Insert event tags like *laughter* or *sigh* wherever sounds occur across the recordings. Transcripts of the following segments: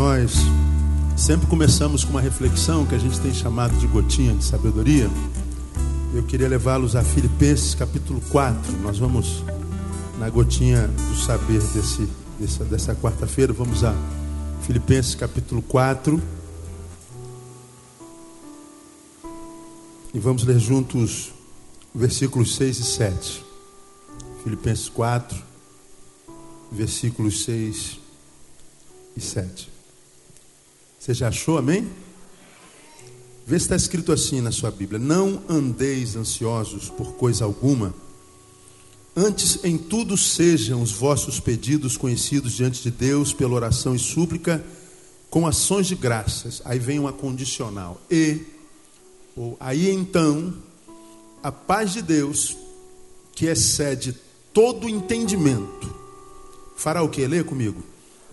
Nós sempre começamos com uma reflexão que a gente tem chamado de gotinha de sabedoria. Eu queria levá-los a Filipenses capítulo 4. Nós vamos na gotinha do saber desse, dessa, dessa quarta-feira. Vamos a Filipenses capítulo 4. E vamos ler juntos versículos 6 e 7. Filipenses 4, versículos 6 e 7. Você já achou, amém? Vê se está escrito assim na sua Bíblia: Não andeis ansiosos por coisa alguma, antes em tudo sejam os vossos pedidos conhecidos diante de Deus pela oração e súplica, com ações de graças. Aí vem uma condicional. E, ou aí então, a paz de Deus, que excede todo entendimento, fará o que? Lê comigo.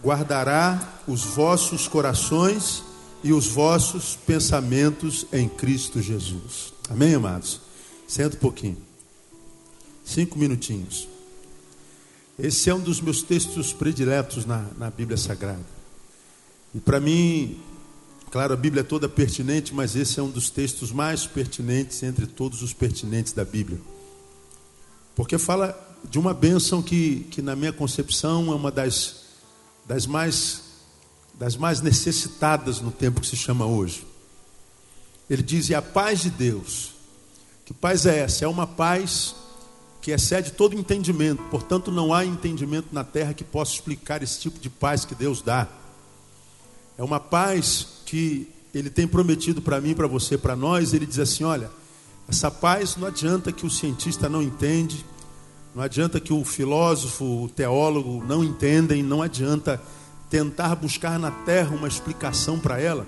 Guardará os vossos corações e os vossos pensamentos em Cristo Jesus. Amém, amados? Senta um pouquinho. Cinco minutinhos. Esse é um dos meus textos prediletos na, na Bíblia Sagrada. E para mim, claro, a Bíblia é toda pertinente, mas esse é um dos textos mais pertinentes entre todos os pertinentes da Bíblia. Porque fala de uma bênção que, que na minha concepção, é uma das, das, mais, das mais necessitadas no tempo que se chama hoje. Ele diz: e a paz de Deus. Que paz é essa? É uma paz que excede todo entendimento. Portanto, não há entendimento na terra que possa explicar esse tipo de paz que Deus dá. É uma paz que Ele tem prometido para mim, para você, para nós. Ele diz assim: olha, essa paz não adianta que o cientista não entende não adianta que o filósofo, o teólogo não entendem, não adianta tentar buscar na terra uma explicação para ela,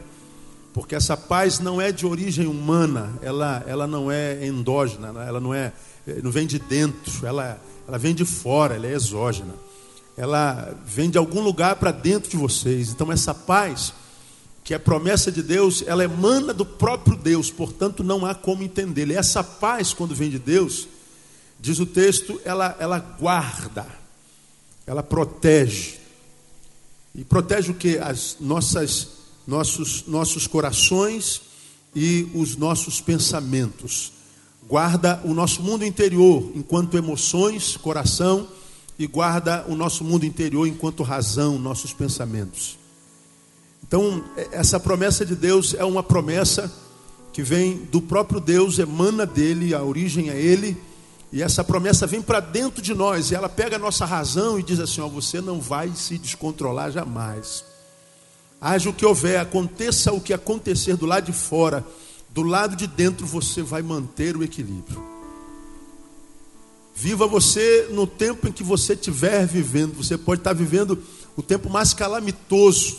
porque essa paz não é de origem humana, ela, ela não é endógena, ela não é não vem de dentro, ela, ela vem de fora, ela é exógena. Ela vem de algum lugar para dentro de vocês. Então essa paz, que é promessa de Deus, ela emana do próprio Deus, portanto não há como entender. E essa paz, quando vem de Deus, Diz o texto, ela, ela guarda, ela protege. E protege o que? As nossas, nossos, nossos corações e os nossos pensamentos. Guarda o nosso mundo interior enquanto emoções, coração, e guarda o nosso mundo interior enquanto razão, nossos pensamentos. Então, essa promessa de Deus é uma promessa que vem do próprio Deus, emana dele, a origem é ele e essa promessa vem para dentro de nós, e ela pega a nossa razão e diz assim: ó, você não vai se descontrolar jamais. Haja o que houver, aconteça o que acontecer do lado de fora, do lado de dentro você vai manter o equilíbrio. Viva você no tempo em que você estiver vivendo. Você pode estar vivendo o tempo mais calamitoso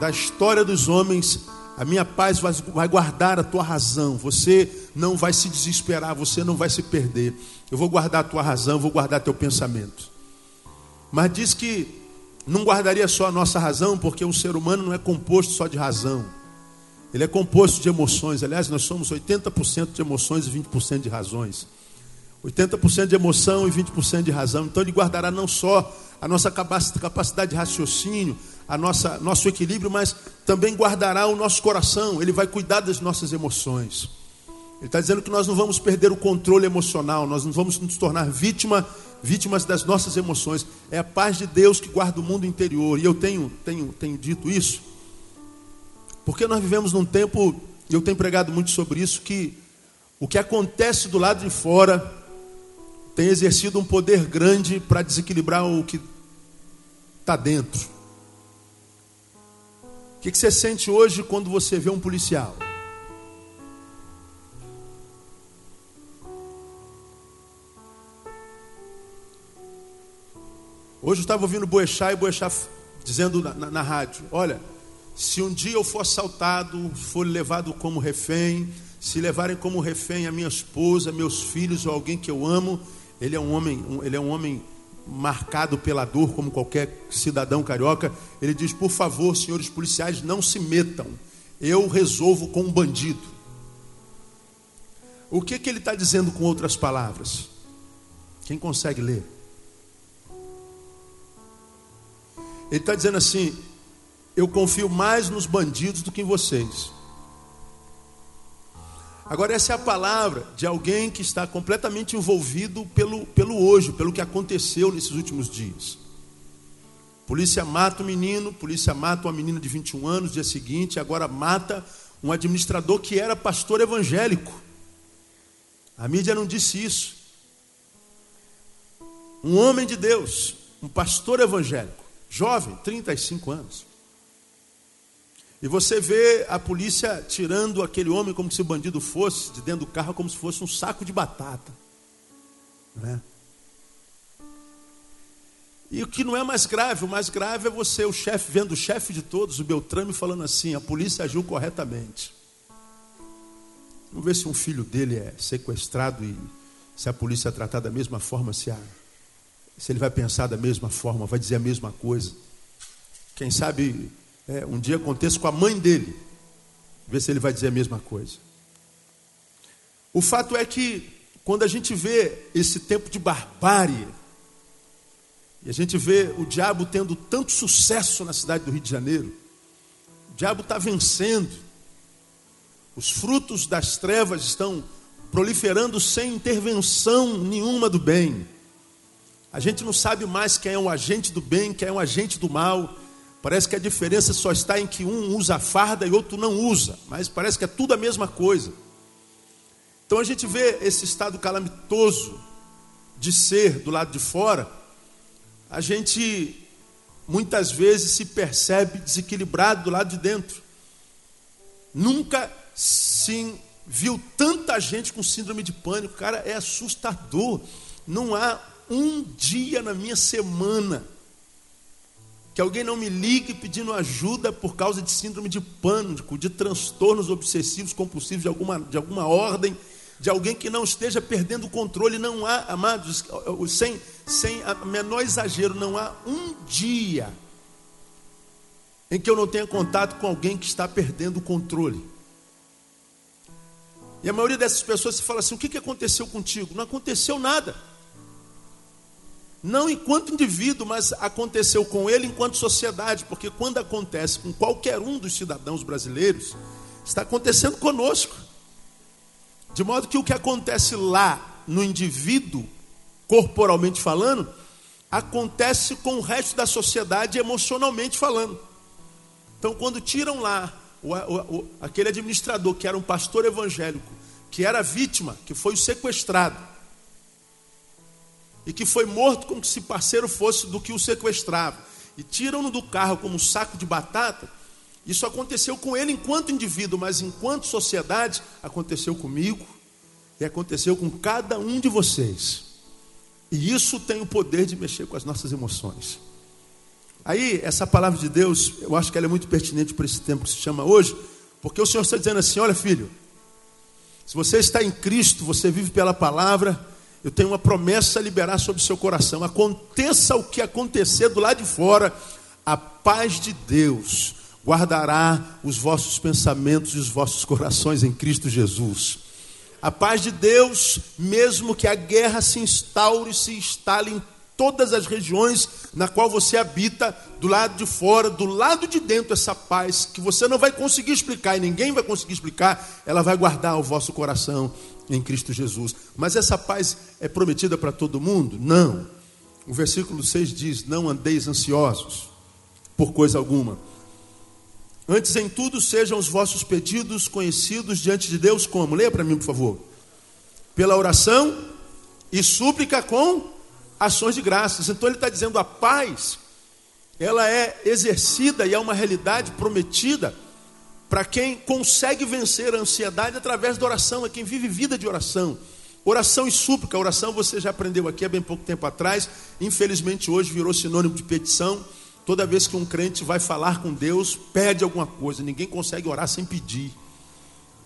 da história dos homens a minha paz vai guardar a tua razão. Você não vai se desesperar, você não vai se perder. Eu vou guardar a tua razão, vou guardar teu pensamento. Mas diz que não guardaria só a nossa razão, porque um ser humano não é composto só de razão. Ele é composto de emoções. Aliás, nós somos 80% de emoções e 20% de razões. 80% de emoção e 20% de razão. Então ele guardará não só a nossa capacidade de raciocínio, a nossa nosso equilíbrio, mas também guardará o nosso coração. Ele vai cuidar das nossas emoções. Ele está dizendo que nós não vamos perder o controle emocional, nós não vamos nos tornar vítima, vítimas das nossas emoções. É a paz de Deus que guarda o mundo interior. E eu tenho, tenho, tenho dito isso, porque nós vivemos num tempo, e eu tenho pregado muito sobre isso, que o que acontece do lado de fora tem exercido um poder grande para desequilibrar o que está dentro. Que, que você sente hoje quando você vê um policial? Hoje eu estava ouvindo Boechat e Boechat dizendo na, na, na, rádio: Olha, se um dia eu for assaltado, for levado como refém, se levarem como refém a minha esposa, meus filhos ou alguém que eu amo, ele é um homem, ele é um homem marcado pela dor, como qualquer cidadão carioca. Ele diz: Por favor, senhores policiais, não se metam. Eu resolvo com um bandido. O que, que ele está dizendo com outras palavras? Quem consegue ler? Ele está dizendo assim: eu confio mais nos bandidos do que em vocês. Agora, essa é a palavra de alguém que está completamente envolvido pelo, pelo hoje, pelo que aconteceu nesses últimos dias. Polícia mata o menino, polícia mata uma menina de 21 anos, dia seguinte, agora mata um administrador que era pastor evangélico. A mídia não disse isso. Um homem de Deus, um pastor evangélico, jovem, 35 anos. E você vê a polícia tirando aquele homem como se o bandido fosse de dentro do carro, como se fosse um saco de batata. Né? E o que não é mais grave, o mais grave é você, o chefe, vendo o chefe de todos, o Beltrame, falando assim: a polícia agiu corretamente. Vamos ver se um filho dele é sequestrado e se a polícia é tratar da mesma forma, se, a, se ele vai pensar da mesma forma, vai dizer a mesma coisa. Quem sabe é, um dia aconteça com a mãe dele. Ver se ele vai dizer a mesma coisa. O fato é que, quando a gente vê esse tempo de barbárie, e a gente vê o diabo tendo tanto sucesso na cidade do Rio de Janeiro, o diabo está vencendo, os frutos das trevas estão proliferando sem intervenção nenhuma do bem. A gente não sabe mais quem é um agente do bem, quem é um agente do mal. Parece que a diferença só está em que um usa farda e outro não usa, mas parece que é tudo a mesma coisa. Então a gente vê esse estado calamitoso de ser do lado de fora, a gente muitas vezes se percebe desequilibrado do lado de dentro. Nunca se viu tanta gente com síndrome de pânico, cara, é assustador. Não há um dia na minha semana que alguém não me ligue pedindo ajuda por causa de síndrome de pânico, de transtornos obsessivos compulsivos de alguma, de alguma ordem, de alguém que não esteja perdendo o controle. Não há, amados, sem, sem a menor exagero, não há um dia em que eu não tenha contato com alguém que está perdendo o controle. E a maioria dessas pessoas se fala assim: o que aconteceu contigo? Não aconteceu nada. Não enquanto indivíduo, mas aconteceu com ele enquanto sociedade, porque quando acontece com qualquer um dos cidadãos brasileiros, está acontecendo conosco. De modo que o que acontece lá no indivíduo, corporalmente falando, acontece com o resto da sociedade emocionalmente falando. Então, quando tiram lá o, o, o, aquele administrador que era um pastor evangélico, que era vítima, que foi sequestrado, e que foi morto como se parceiro fosse do que o sequestrava, e tiram-no do carro como um saco de batata, isso aconteceu com ele enquanto indivíduo, mas enquanto sociedade, aconteceu comigo e aconteceu com cada um de vocês. E isso tem o poder de mexer com as nossas emoções. Aí, essa palavra de Deus, eu acho que ela é muito pertinente para esse tempo que se chama hoje, porque o Senhor está dizendo assim: olha, filho, se você está em Cristo, você vive pela palavra, eu tenho uma promessa a liberar sobre o seu coração. Aconteça o que acontecer do lado de fora, a paz de Deus guardará os vossos pensamentos e os vossos corações em Cristo Jesus. A paz de Deus, mesmo que a guerra se instaure, se instale em todas as regiões na qual você habita, do lado de fora, do lado de dentro, essa paz que você não vai conseguir explicar e ninguém vai conseguir explicar, ela vai guardar o vosso coração em Cristo Jesus. Mas essa paz é prometida para todo mundo? Não. O versículo 6 diz: Não andeis ansiosos por coisa alguma. Antes em tudo sejam os vossos pedidos conhecidos diante de Deus como? Leia para mim, por favor. Pela oração e súplica com ações de graças. Então ele está dizendo a paz, ela é exercida e é uma realidade prometida para quem consegue vencer a ansiedade através da oração, é quem vive vida de oração. Oração e súplica, oração você já aprendeu aqui há bem pouco tempo atrás, infelizmente hoje virou sinônimo de petição. Toda vez que um crente vai falar com Deus, pede alguma coisa, ninguém consegue orar sem pedir.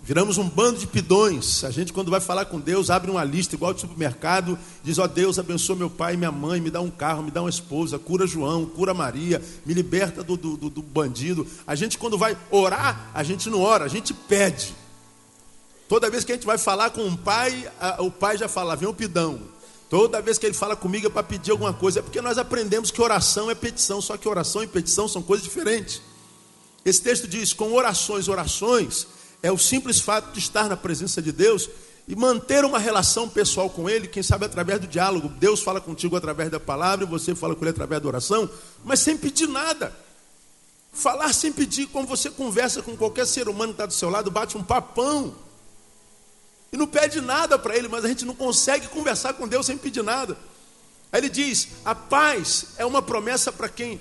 Viramos um bando de pidões. A gente, quando vai falar com Deus, abre uma lista igual de supermercado, diz: Ó oh, Deus, abençoa meu pai e minha mãe, me dá um carro, me dá uma esposa, cura João, cura Maria, me liberta do, do, do, do bandido. A gente, quando vai orar, a gente não ora, a gente pede. Toda vez que a gente vai falar com um pai, a, o pai já fala: vem um pidão. Toda vez que ele fala comigo é para pedir alguma coisa, é porque nós aprendemos que oração é petição, só que oração e petição são coisas diferentes. Esse texto diz: com orações, orações, é o simples fato de estar na presença de Deus e manter uma relação pessoal com Ele, quem sabe através do diálogo. Deus fala contigo através da palavra e você fala com Ele através da oração, mas sem pedir nada. Falar sem pedir, como você conversa com qualquer ser humano que está do seu lado, bate um papão. E não pede nada para Ele, mas a gente não consegue conversar com Deus sem pedir nada. Aí ele diz: a paz é uma promessa para quem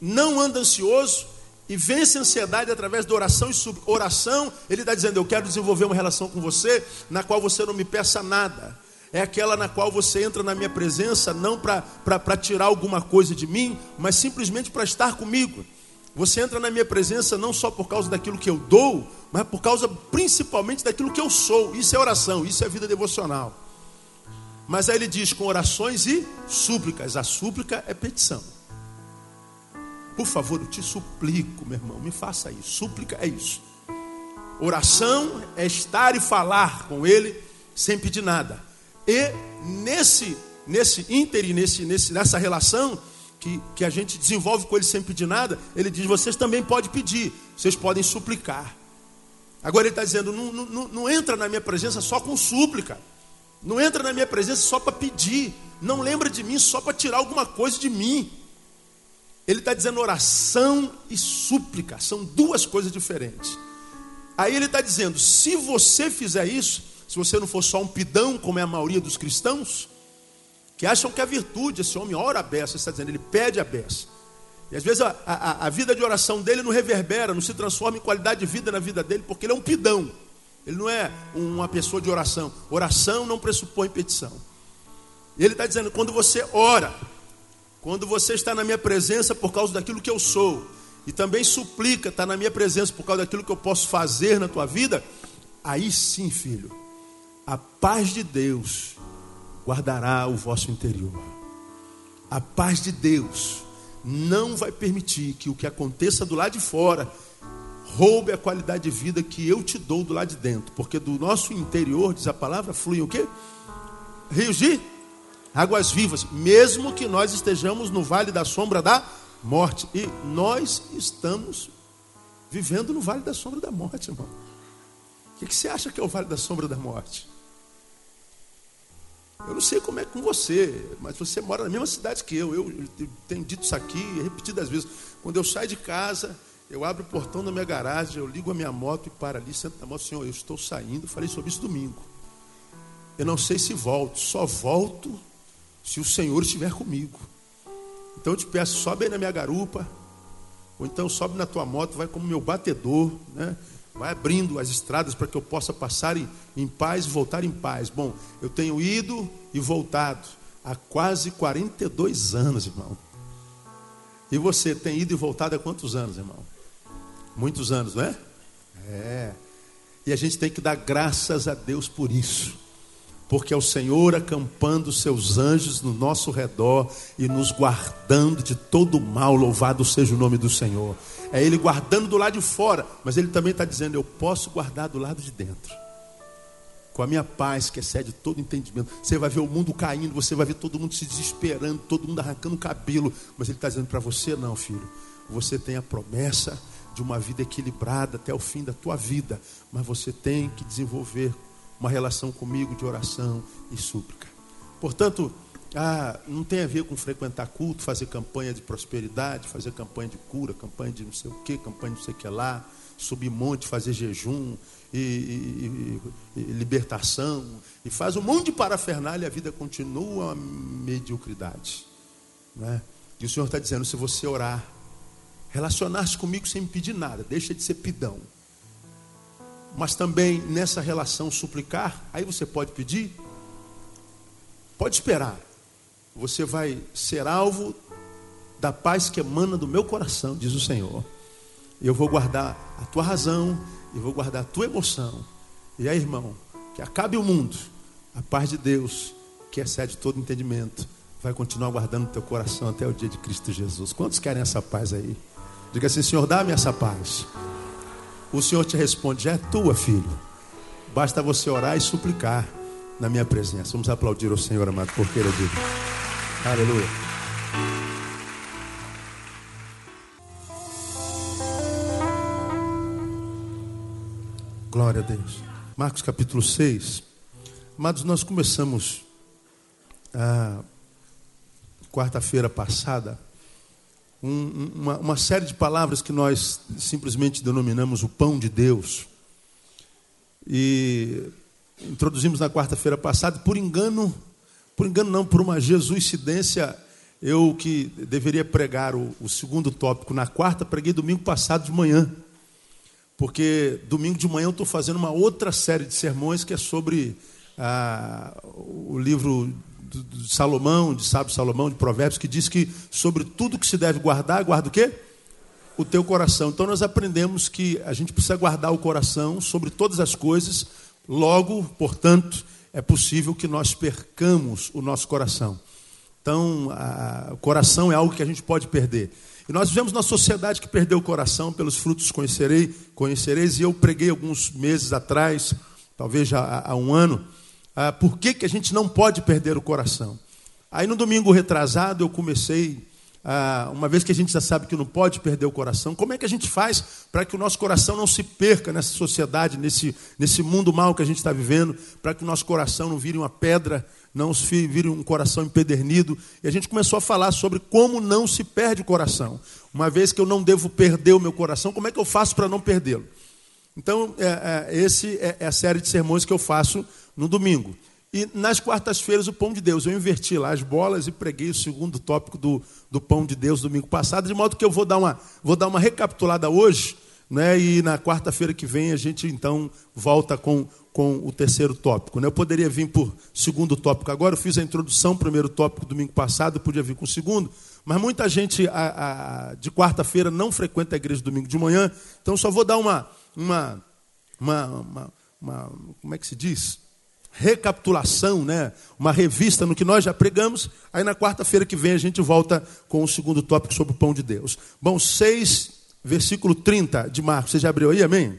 não anda ansioso e vence a ansiedade através da oração e sub oração. Ele está dizendo: Eu quero desenvolver uma relação com você na qual você não me peça nada. É aquela na qual você entra na minha presença, não para tirar alguma coisa de mim, mas simplesmente para estar comigo. Você entra na minha presença não só por causa daquilo que eu dou, mas por causa principalmente daquilo que eu sou. Isso é oração, isso é vida devocional. Mas aí ele diz com orações e súplicas. A súplica é petição. Por favor, eu te suplico, meu irmão, me faça isso. Súplica é isso. Oração é estar e falar com ele sem pedir nada. E nesse nesse ínter, nesse, nesse, nessa relação que, que a gente desenvolve com ele sem pedir nada, ele diz: vocês também podem pedir, vocês podem suplicar. Agora ele está dizendo: não, não, não entra na minha presença só com súplica. Não entra na minha presença só para pedir. Não lembra de mim só para tirar alguma coisa de mim. Ele está dizendo oração e súplica. São duas coisas diferentes. Aí ele está dizendo: se você fizer isso, se você não for só um pidão, como é a maioria dos cristãos, que acham que é virtude, esse homem ora a beça, está dizendo, ele pede a beça. E às vezes a, a, a, vida de oração dele não reverbera, não se transforma em qualidade de vida na vida dele, porque ele é um pidão. Ele não é uma pessoa de oração. Oração não pressupõe petição. Ele está dizendo: quando você ora, quando você está na minha presença por causa daquilo que eu sou, e também suplica, está na minha presença por causa daquilo que eu posso fazer na tua vida, aí sim, filho, a paz de Deus guardará o vosso interior. A paz de Deus não vai permitir que o que aconteça do lado de fora roube a qualidade de vida que eu te dou do lado de dentro, porque do nosso interior, diz a palavra, fluem o quê? Rios de águas vivas, mesmo que nós estejamos no vale da sombra da morte. E nós estamos vivendo no vale da sombra da morte, irmão. O que você acha que é o vale da sombra da morte? Eu não sei como é com você, mas você mora na mesma cidade que eu. Eu, tenho dito isso aqui repetidas vezes. Quando eu saio de casa, eu abro o portão da minha garagem, eu ligo a minha moto e para ali, sento na moto, Senhor, eu estou saindo. Falei sobre isso domingo. Eu não sei se volto, só volto se o Senhor estiver comigo. Então eu te peço, sobe aí na minha garupa, ou então sobe na tua moto, vai como meu batedor, né? vai abrindo as estradas para que eu possa passar em, em paz e voltar em paz. Bom, eu tenho ido e voltado há quase 42 anos, irmão. E você tem ido e voltado há quantos anos, irmão? Muitos anos, não é? É. E a gente tem que dar graças a Deus por isso porque é o Senhor acampando seus anjos no nosso redor e nos guardando de todo mal. Louvado seja o nome do Senhor. É Ele guardando do lado de fora, mas Ele também está dizendo: Eu posso guardar do lado de dentro. Com a minha paz que excede todo entendimento. Você vai ver o mundo caindo, você vai ver todo mundo se desesperando, todo mundo arrancando o cabelo. Mas Ele está dizendo para você: Não, filho. Você tem a promessa de uma vida equilibrada até o fim da tua vida, mas você tem que desenvolver uma relação comigo de oração e súplica. Portanto, ah, não tem a ver com frequentar culto, fazer campanha de prosperidade, fazer campanha de cura, campanha de não sei o que, campanha de não sei o que lá, subir monte, fazer jejum e, e, e, e libertação, e faz um monte de parafernália e a vida continua a mediocridade. Né? E o Senhor está dizendo: se você orar, relacionar-se comigo sem pedir nada, deixa de ser pidão mas também nessa relação suplicar, aí você pode pedir, pode esperar. Você vai ser alvo da paz que emana do meu coração, diz o Senhor. Eu vou guardar a tua razão, e vou guardar a tua emoção. E aí, irmão, que acabe o mundo, a paz de Deus, que excede todo entendimento, vai continuar guardando o teu coração até o dia de Cristo Jesus. Quantos querem essa paz aí? Diga assim, Senhor, dá-me essa paz o Senhor te responde: já é tua, filho. Basta você orar e suplicar na minha presença. Vamos aplaudir o Senhor, amado, porque ele é digno. Aleluia. Glória a Deus. Marcos capítulo 6. Amados, nós começamos a quarta-feira passada um, uma, uma série de palavras que nós simplesmente denominamos o pão de Deus. E introduzimos na quarta-feira passada, por engano, por engano não, por uma jesuicidência, eu que deveria pregar o, o segundo tópico na quarta, preguei domingo passado de manhã porque domingo de manhã eu estou fazendo uma outra série de sermões que é sobre ah, o livro de Salomão, de Sábio Salomão, de Provérbios, que diz que sobre tudo que se deve guardar, guarda o quê? O teu coração. Então nós aprendemos que a gente precisa guardar o coração sobre todas as coisas, logo, portanto, é possível que nós percamos o nosso coração. Então, a, o coração é algo que a gente pode perder. E nós vivemos uma sociedade que perdeu o coração, pelos frutos conhecerei, conhecereis, e eu preguei alguns meses atrás, talvez já há, há um ano, ah, por que, que a gente não pode perder o coração. Aí no domingo retrasado eu comecei, ah, uma vez que a gente já sabe que não pode perder o coração, como é que a gente faz para que o nosso coração não se perca nessa sociedade, nesse, nesse mundo mal que a gente está vivendo, para que o nosso coração não vire uma pedra não vire um coração empedernido. E a gente começou a falar sobre como não se perde o coração. Uma vez que eu não devo perder o meu coração, como é que eu faço para não perdê-lo? Então, é, é, esse é, é a série de sermões que eu faço no domingo. E nas quartas-feiras, o pão de Deus. Eu inverti lá as bolas e preguei o segundo tópico do, do pão de Deus domingo passado, de modo que eu vou dar uma, vou dar uma recapitulada hoje, né, e na quarta-feira que vem a gente então volta com com o terceiro tópico. Né? Eu poderia vir por segundo tópico agora, eu fiz a introdução, primeiro tópico domingo passado, eu podia vir com o segundo, mas muita gente a, a, de quarta-feira não frequenta a igreja domingo de manhã, então só vou dar uma, uma, uma, uma, uma como é que se diz? Recapitulação, né? uma revista no que nós já pregamos, aí na quarta-feira que vem a gente volta com o segundo tópico sobre o pão de Deus. Bom, 6, versículo 30 de Marcos, você já abriu aí, amém?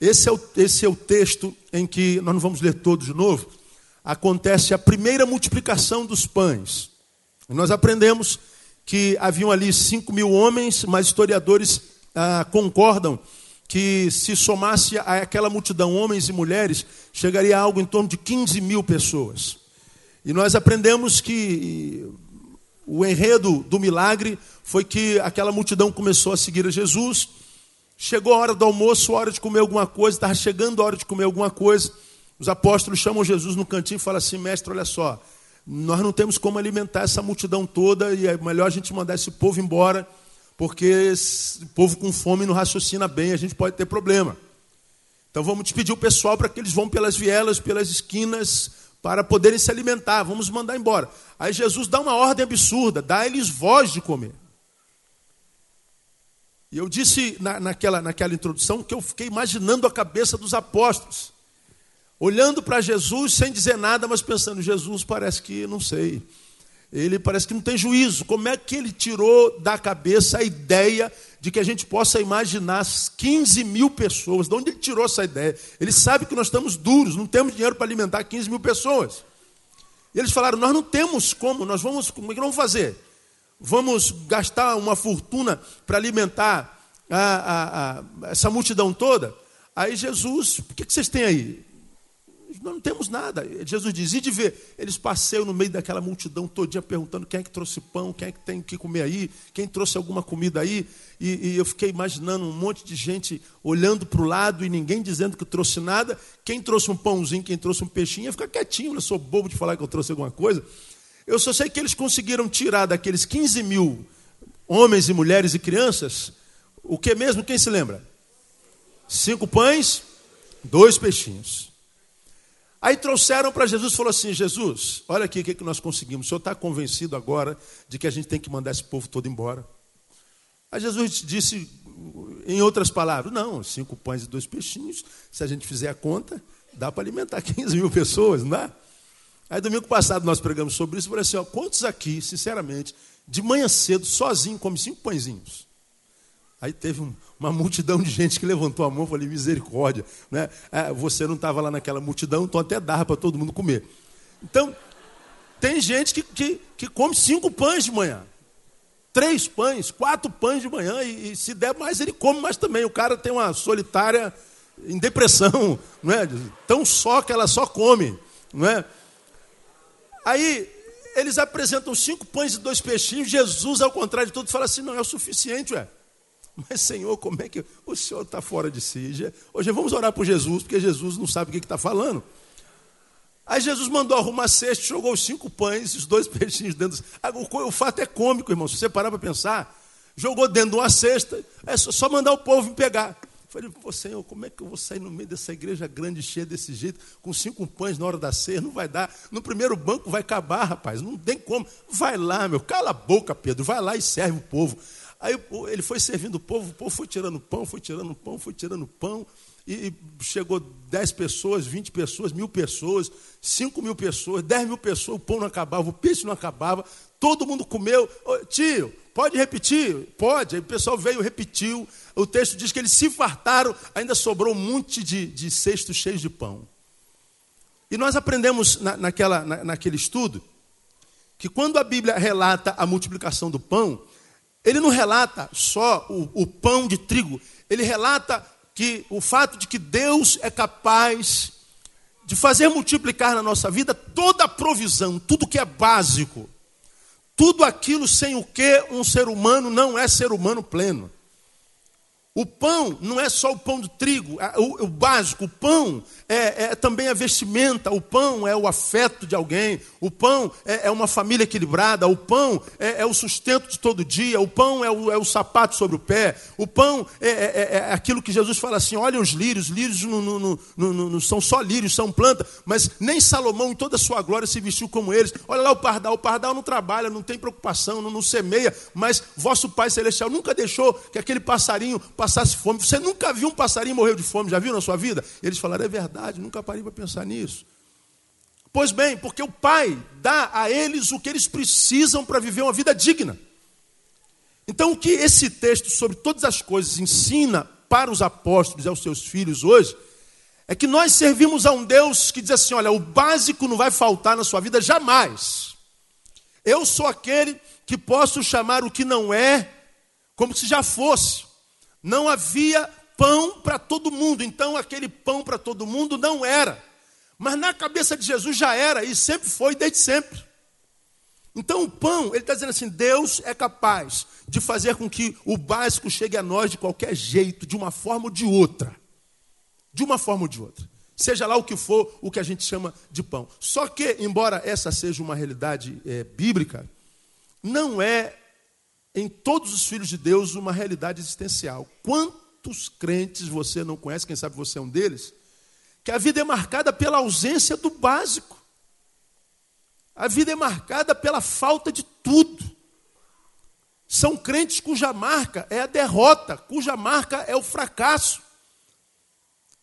Esse é, o, esse é o texto em que, nós não vamos ler todo de novo, acontece a primeira multiplicação dos pães. Nós aprendemos que haviam ali 5 mil homens, mas historiadores ah, concordam que se somasse aquela multidão, homens e mulheres, chegaria a algo em torno de 15 mil pessoas. E nós aprendemos que o enredo do milagre foi que aquela multidão começou a seguir a Jesus Chegou a hora do almoço, a hora de comer alguma coisa, estava chegando a hora de comer alguma coisa. Os apóstolos chamam Jesus no cantinho e falam assim: Mestre, olha só, nós não temos como alimentar essa multidão toda e é melhor a gente mandar esse povo embora, porque esse povo com fome não raciocina bem, a gente pode ter problema. Então vamos despedir o pessoal para que eles vão pelas vielas, pelas esquinas, para poderem se alimentar. Vamos mandar embora. Aí Jesus dá uma ordem absurda: dá-lhes voz de comer. E eu disse na, naquela, naquela introdução que eu fiquei imaginando a cabeça dos apóstolos, olhando para Jesus sem dizer nada, mas pensando: Jesus parece que não sei, ele parece que não tem juízo. Como é que ele tirou da cabeça a ideia de que a gente possa imaginar 15 mil pessoas? De onde ele tirou essa ideia? Ele sabe que nós estamos duros, não temos dinheiro para alimentar 15 mil pessoas. E eles falaram: Nós não temos como, nós vamos, como é que vamos fazer? vamos gastar uma fortuna para alimentar a, a, a, essa multidão toda. Aí Jesus, o que, que vocês têm aí? Nós não temos nada. Jesus diz, e de ver. Eles passeiam no meio daquela multidão todinha perguntando quem é que trouxe pão, quem é que tem que comer aí, quem trouxe alguma comida aí. E, e eu fiquei imaginando um monte de gente olhando para o lado e ninguém dizendo que trouxe nada. Quem trouxe um pãozinho, quem trouxe um peixinho, ia ficar quietinho, eu sou bobo de falar que eu trouxe alguma coisa. Eu só sei que eles conseguiram tirar daqueles 15 mil homens e mulheres e crianças, o que mesmo? Quem se lembra? Cinco pães, dois peixinhos. Aí trouxeram para Jesus e falou assim: Jesus, olha aqui o que, que nós conseguimos. O senhor está convencido agora de que a gente tem que mandar esse povo todo embora? Aí Jesus disse, em outras palavras, não, cinco pães e dois peixinhos, se a gente fizer a conta, dá para alimentar *laughs* 15 mil pessoas, não dá? Aí domingo passado nós pregamos sobre isso, falei assim, ó, quantos aqui, sinceramente, de manhã cedo, sozinho, come cinco pãezinhos? Aí teve um, uma multidão de gente que levantou a mão, falei, misericórdia, né? É, você não estava lá naquela multidão, então até dava para todo mundo comer. Então, tem gente que, que, que, come cinco pães de manhã. Três pães, quatro pães de manhã, e, e se der mais, ele come mais também. O cara tem uma solitária em depressão, *laughs* não é? Tão só que ela só come, não é? Aí eles apresentam cinco pães e dois peixinhos. Jesus, ao contrário de tudo, fala assim: não é o suficiente, ué. Mas, Senhor, como é que o Senhor está fora de si? Hoje vamos orar por Jesus, porque Jesus não sabe o que está falando. Aí Jesus mandou arrumar cesta, jogou os cinco pães, os dois *laughs* peixinhos dentro. O, fato é cômico, irmão. Se você parar para pensar, jogou dentro de uma cesta, é só, mandar o povo pegar. Falei, pô, Senhor, como é que eu vou sair no meio dessa igreja grande, cheia desse jeito, com cinco pães na hora da ceia? Não vai dar. No primeiro banco vai acabar, rapaz. Não tem como. Vai lá, meu. Cala a boca, Pedro. Vai lá e serve o povo. Aí ele foi servindo o povo, o povo foi tirando pão, foi tirando pão, foi tirando pão. E chegou 10 pessoas, 20 pessoas, mil pessoas, 5 mil pessoas, 10 mil pessoas, o pão não acabava, o peixe não acabava, todo mundo comeu. Tio, Pode repetir? Pode. Aí o pessoal veio, repetiu. O texto diz que eles se fartaram, ainda sobrou um monte de, de cestos cheios de pão. E nós aprendemos na, naquela, na, naquele estudo que quando a Bíblia relata a multiplicação do pão, ele não relata só o, o pão de trigo, ele relata que o fato de que Deus é capaz de fazer multiplicar na nossa vida toda a provisão, tudo que é básico tudo aquilo sem o que um ser humano não é ser humano pleno. O pão não é só o pão de trigo, o, o básico, o pão é, é, também a vestimenta, o pão é o afeto de alguém, o pão é, é uma família equilibrada, o pão é, é, o sustento de todo dia, o pão é o, é o sapato sobre o pé, o pão é, é, é aquilo que Jesus fala assim: olha os lírios, lírios não, não, não, não, são só lírios, são planta, mas nem Salomão em toda a sua glória se vestiu como eles. Olha lá o pardal, o pardal não trabalha, não tem preocupação, não, não semeia, mas vosso Pai Celestial nunca deixou que aquele passarinho fome. Você nunca viu um passarinho morrer de fome, já viu na sua vida? Eles falaram: é verdade, nunca parei para pensar nisso. Pois bem, porque o Pai dá a eles o que eles precisam para viver uma vida digna. Então, o que esse texto sobre todas as coisas ensina para os apóstolos e aos seus filhos hoje, é que nós servimos a um Deus que diz assim: olha, o básico não vai faltar na sua vida jamais. Eu sou aquele que posso chamar o que não é como se já fosse. Não havia pão para todo mundo. Então, aquele pão para todo mundo não era. Mas na cabeça de Jesus já era, e sempre foi, desde sempre. Então, o pão, ele está dizendo assim: Deus é capaz de fazer com que o básico chegue a nós de qualquer jeito, de uma forma ou de outra. De uma forma ou de outra. Seja lá o que for, o que a gente chama de pão. Só que, embora essa seja uma realidade é, bíblica, não é em todos os filhos de Deus uma realidade existencial. Quanto quantos crentes você não conhece, quem sabe você é um deles, que a vida é marcada pela ausência do básico. A vida é marcada pela falta de tudo. São crentes cuja marca é a derrota, cuja marca é o fracasso.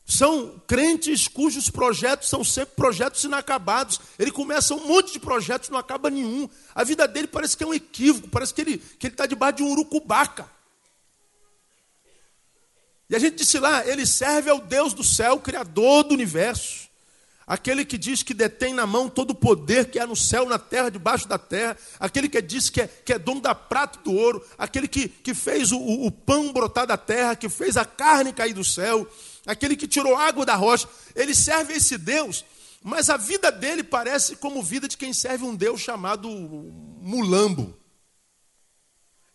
São crentes cujos projetos são sempre projetos inacabados. Ele começa um monte de projetos, não acaba nenhum. A vida dele parece que é um equívoco, parece que ele está que ele tá debaixo de um urucubaca. E a gente disse lá, ele serve ao Deus do céu, Criador do universo. Aquele que diz que detém na mão todo o poder que há no céu, na terra, debaixo da terra. Aquele que diz que é, que é dono da prata e do ouro. Aquele que, que fez o, o pão brotar da terra, que fez a carne cair do céu. Aquele que tirou água da rocha. Ele serve esse Deus, mas a vida dele parece como vida de quem serve um Deus chamado mulambo.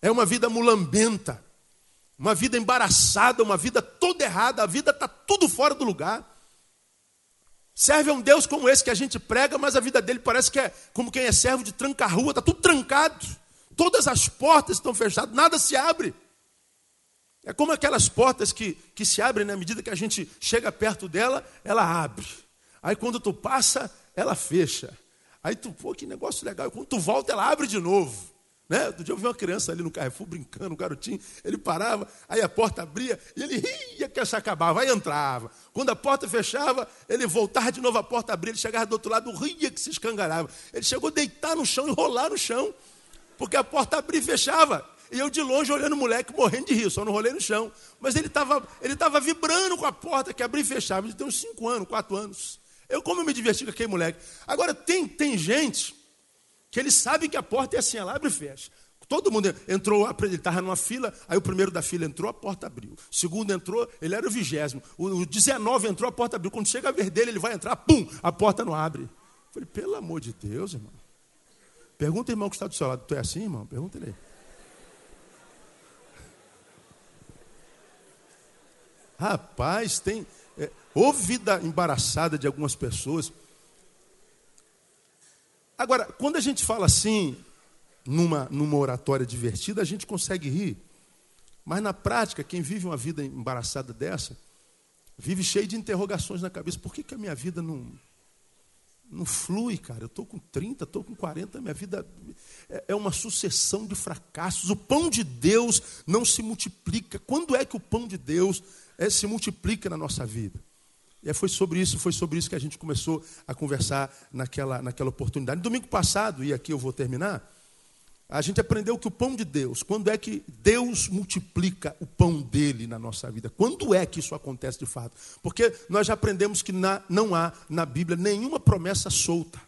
É uma vida mulambenta uma vida embaraçada, uma vida toda errada, a vida está tudo fora do lugar. Serve a um Deus como esse que a gente prega, mas a vida dele parece que é como quem é servo de tranca-rua, está tudo trancado. Todas as portas estão fechadas, nada se abre. É como aquelas portas que, que se abrem na medida que a gente chega perto dela, ela abre. Aí quando tu passa, ela fecha. Aí tu, pô, que negócio legal. quando tu volta, ela abre de novo. Né? Outro dia eu vi uma criança ali no Carrefour brincando, um garotinho, ele parava, aí a porta abria e ele ria que se acabava, aí entrava. Quando a porta fechava, ele voltava de novo, a porta abria, ele chegava do outro lado, ria que se escangalhava. Ele chegou a deitar no chão e rolar no chão, porque a porta abria e fechava. E eu de longe olhando o moleque, morrendo de rir, só não rolei no chão. Mas ele estava ele tava vibrando com a porta que abria e fechava. Ele tem uns 5 anos, 4 anos. Eu, como eu me diverti com aquele moleque. Agora, tem, tem gente que ele sabe que a porta é assim, ela abre e fecha. Todo mundo entrou, ele estava numa fila, aí o primeiro da fila entrou, a porta abriu. O segundo entrou, ele era o vigésimo. O 19 entrou, a porta abriu. Quando chega a ver dele, ele vai entrar, pum, a porta não abre. Eu falei, pelo amor de Deus, irmão. Pergunta irmão que está do seu lado, tu é assim, irmão? Pergunta ele. Rapaz, tem. É, houve vida embaraçada de algumas pessoas. Agora, quando a gente fala assim, numa, numa oratória divertida, a gente consegue rir. Mas na prática, quem vive uma vida embaraçada dessa, vive cheio de interrogações na cabeça. Por que, que a minha vida não, não flui, cara? Eu estou com 30, estou com 40, minha vida é, é uma sucessão de fracassos. O pão de Deus não se multiplica. Quando é que o pão de Deus é, se multiplica na nossa vida? E foi sobre isso, foi sobre isso que a gente começou a conversar naquela, naquela oportunidade. Domingo passado, e aqui eu vou terminar, a gente aprendeu que o pão de Deus, quando é que Deus multiplica o pão dele na nossa vida? Quando é que isso acontece de fato? Porque nós já aprendemos que na, não há na Bíblia nenhuma promessa solta.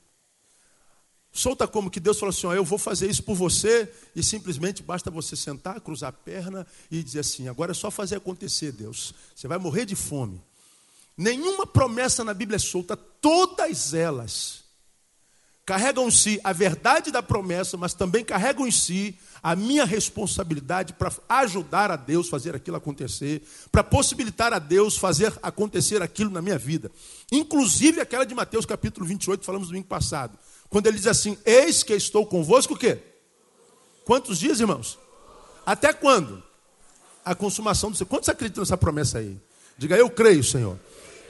Solta como que Deus falou assim: ó, eu vou fazer isso por você, e simplesmente basta você sentar, cruzar a perna e dizer assim: agora é só fazer acontecer, Deus. Você vai morrer de fome. Nenhuma promessa na Bíblia é solta, todas elas carregam em si a verdade da promessa, mas também carregam em si a minha responsabilidade para ajudar a Deus fazer aquilo acontecer, para possibilitar a Deus fazer acontecer aquilo na minha vida. Inclusive aquela de Mateus capítulo 28, falamos domingo passado, quando ele diz assim: Eis que estou convosco o quê? Quantos dias, irmãos? Até quando? A consumação do seu. Quantos acreditam nessa promessa aí? Diga, eu creio, Senhor.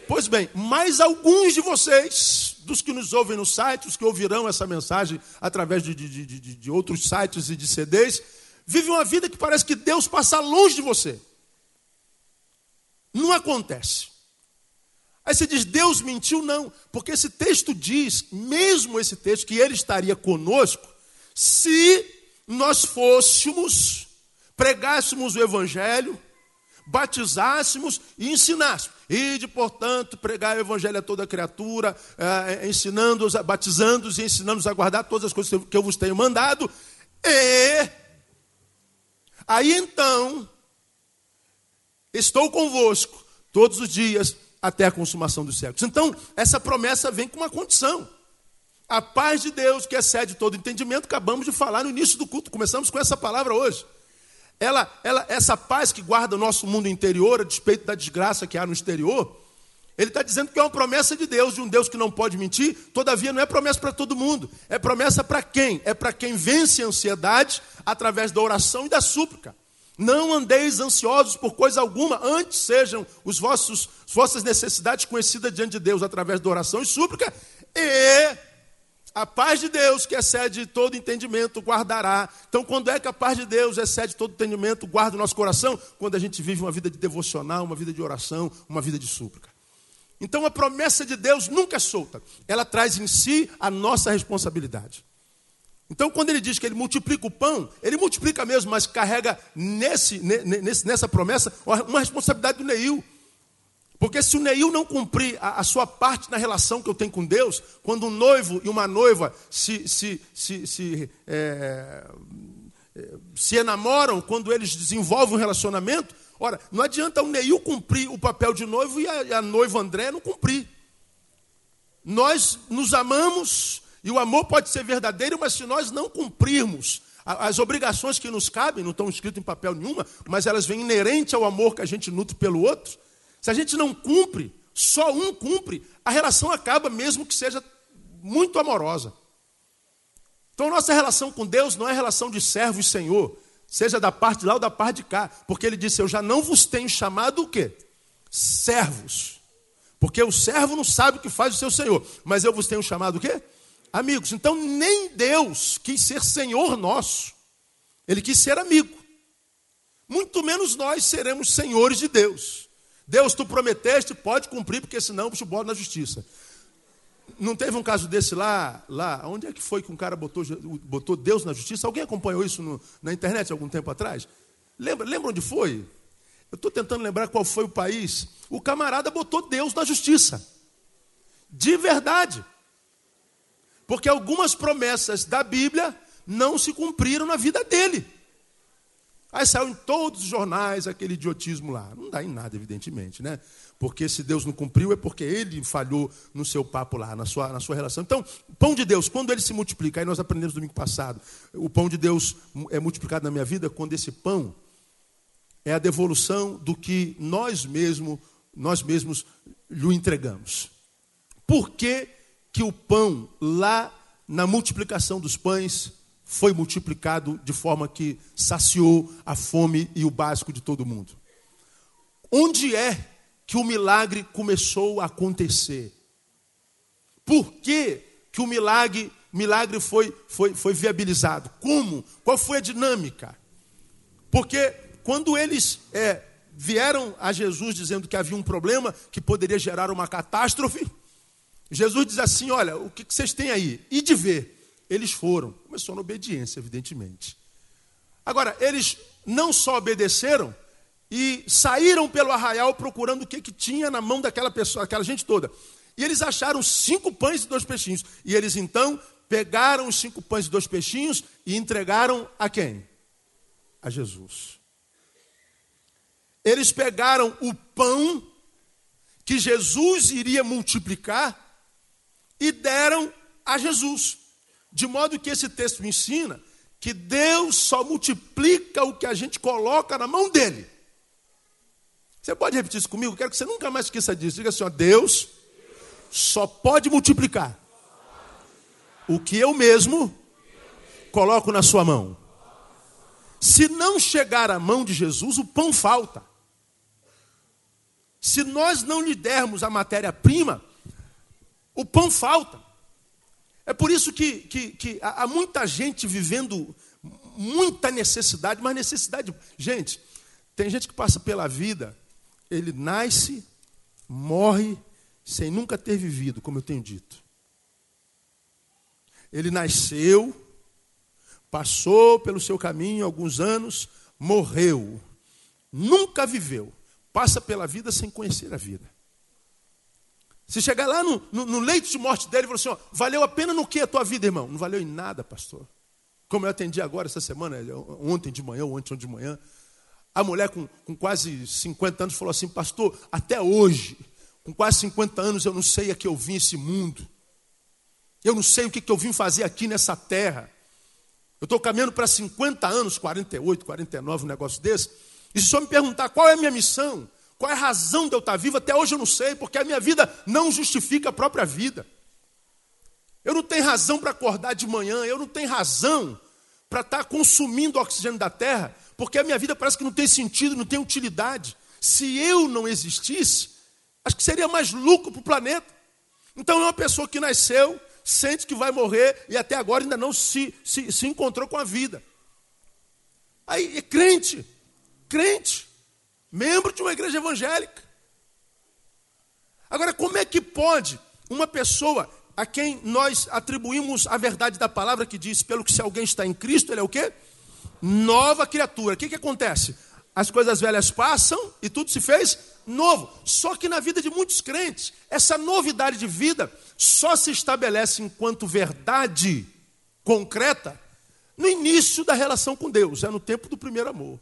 Pois bem, mais alguns de vocês, dos que nos ouvem no site, os que ouvirão essa mensagem através de, de, de, de outros sites e de CDs, vivem uma vida que parece que Deus passa longe de você. Não acontece. Aí você diz, Deus mentiu? Não, porque esse texto diz, mesmo esse texto, que Ele estaria conosco, se nós fôssemos, pregássemos o Evangelho, batizássemos e ensinássemos. Ide, portanto, pregar o evangelho a toda criatura, é, ensinando-os, batizando-os e ensinando-os a guardar todas as coisas que eu vos tenho mandado. E aí então, estou convosco todos os dias até a consumação dos séculos. Então, essa promessa vem com uma condição. A paz de Deus, que excede todo entendimento, acabamos de falar no início do culto, começamos com essa palavra hoje. Ela, ela, essa paz que guarda o nosso mundo interior, a despeito da desgraça que há no exterior, ele está dizendo que é uma promessa de Deus, de um Deus que não pode mentir, todavia não é promessa para todo mundo. É promessa para quem? É para quem vence a ansiedade através da oração e da súplica. Não andeis ansiosos por coisa alguma, antes sejam os vossos, as vossas necessidades conhecidas diante de Deus através da oração e súplica, e a paz de Deus, que excede todo entendimento, guardará. Então, quando é que a paz de Deus excede todo entendimento, guarda o nosso coração? Quando a gente vive uma vida de devocional, uma vida de oração, uma vida de súplica. Então, a promessa de Deus nunca é solta. Ela traz em si a nossa responsabilidade. Então, quando ele diz que ele multiplica o pão, ele multiplica mesmo, mas carrega nesse, nesse, nessa promessa uma responsabilidade do Neil. Porque se o Neil não cumprir a, a, sua parte na relação que eu tenho com Deus, quando um noivo e uma noiva se, se, se, se, é, é, se enamoram, quando eles desenvolvem um relacionamento, ora, não adianta o Neil cumprir o papel de noivo e a, a noiva André não cumprir. Nós nos amamos e o amor pode ser verdadeiro, mas se nós não cumprirmos as obrigações que nos cabem, não estão escritas em papel nenhuma, mas elas vêm inerente ao amor que a gente nutre pelo outro, se a gente não cumpre, só um cumpre, a relação acaba, mesmo que seja muito amorosa. Então, nossa relação com Deus não é relação de servo e senhor, seja da parte de lá ou da parte de cá, porque ele disse: Eu já não vos tenho chamado o quê? Servos. Porque o servo não sabe o que faz o seu senhor, mas eu vos tenho chamado o quê? Amigos. Então, nem Deus quis ser senhor nosso, ele quis ser amigo. Muito menos nós seremos senhores de Deus. Deus, tu prometeste, pode cumprir, porque senão eu bota na justiça. Não teve um caso desse lá, lá, onde é que foi que um cara botou, botou Deus na justiça? Alguém acompanhou isso no, na internet algum tempo atrás? Lembra, lembra onde foi? Eu estou tentando lembrar qual foi o país. O camarada botou Deus na justiça. De verdade. Porque algumas promessas da Bíblia não se cumpriram na vida dele. Aí saiu em todos os jornais aquele idiotismo lá. Não dá em nada, evidentemente, né? Porque se Deus não cumpriu é porque ele falhou no seu papo lá, na sua, na sua relação. Então, o pão de Deus, quando ele se multiplica, aí nós aprendemos domingo passado, o pão de Deus é multiplicado na minha vida quando esse pão é a devolução do que nós mesmos, nós mesmos lhe entregamos. Por que, que o pão lá na multiplicação dos pães foi multiplicado de forma que saciou a fome e o básico de todo mundo. Onde é que o milagre começou a acontecer? Por que, que o milagre, milagre foi, foi, foi viabilizado? Como? Qual foi a dinâmica? Porque quando eles é, vieram a Jesus dizendo que havia um problema que poderia gerar uma catástrofe, Jesus diz assim: Olha, o que vocês têm aí? E de ver. Eles foram. Começou na obediência, evidentemente. Agora, eles não só obedeceram e saíram pelo arraial procurando o que, que tinha na mão daquela pessoa, aquela gente toda. E eles acharam cinco pães e dois peixinhos. E eles então pegaram os cinco pães e dois peixinhos e entregaram a quem? A Jesus. Eles pegaram o pão que Jesus iria multiplicar e deram a Jesus. De modo que esse texto ensina que Deus só multiplica o que a gente coloca na mão dele. Você pode repetir isso comigo? Quero que você nunca mais esqueça disso. Diga assim: ó, Deus só pode multiplicar o que eu mesmo coloco na sua mão. Se não chegar à mão de Jesus, o pão falta. Se nós não lhe dermos a matéria-prima, o pão falta. É por isso que, que, que, há muita gente vivendo muita necessidade, mas necessidade. Gente, tem gente que passa pela vida, ele nasce, morre, sem nunca ter vivido, como eu tenho dito. Ele nasceu, passou pelo seu caminho alguns anos, morreu, nunca viveu, passa pela vida sem conhecer a vida. Se chegar lá no, no, no, leito de morte dele e falar assim: ó, valeu a pena no que a tua vida, irmão? Não valeu em nada, pastor. Como eu atendi agora essa semana, ontem de manhã, ou ontem de manhã, a mulher com, com quase 50 anos falou assim: Pastor, até hoje, com quase 50 anos, eu não sei a que eu vim esse mundo. Eu não sei o que, que eu vim fazer aqui nessa terra. Eu estou caminhando para 50 anos, 48, 49, um negócio desse. E se o senhor me perguntar qual é a minha missão, qual é a razão de eu estar vivo? Até hoje eu não sei, porque a minha vida não justifica a própria vida. Eu não tenho razão para acordar de manhã, eu não tenho razão para estar consumindo o oxigênio da terra, porque a minha vida parece que não tem sentido, não tem utilidade. Se eu não existisse, acho que seria mais lucro para o planeta. Então é uma pessoa que nasceu, sente que vai morrer e até agora ainda não se, se, se encontrou com a vida. Aí crente, crente membro de uma igreja evangélica. Agora, como é que pode uma pessoa a quem nós atribuímos a verdade da palavra que diz, pelo que se alguém está em Cristo, ele é o quê? Nova criatura. O que, que acontece? As coisas velhas passam e tudo se fez novo. Só que na vida de muitos crentes, essa novidade de vida só se estabelece enquanto verdade concreta no início da relação com Deus, é no tempo do primeiro amor.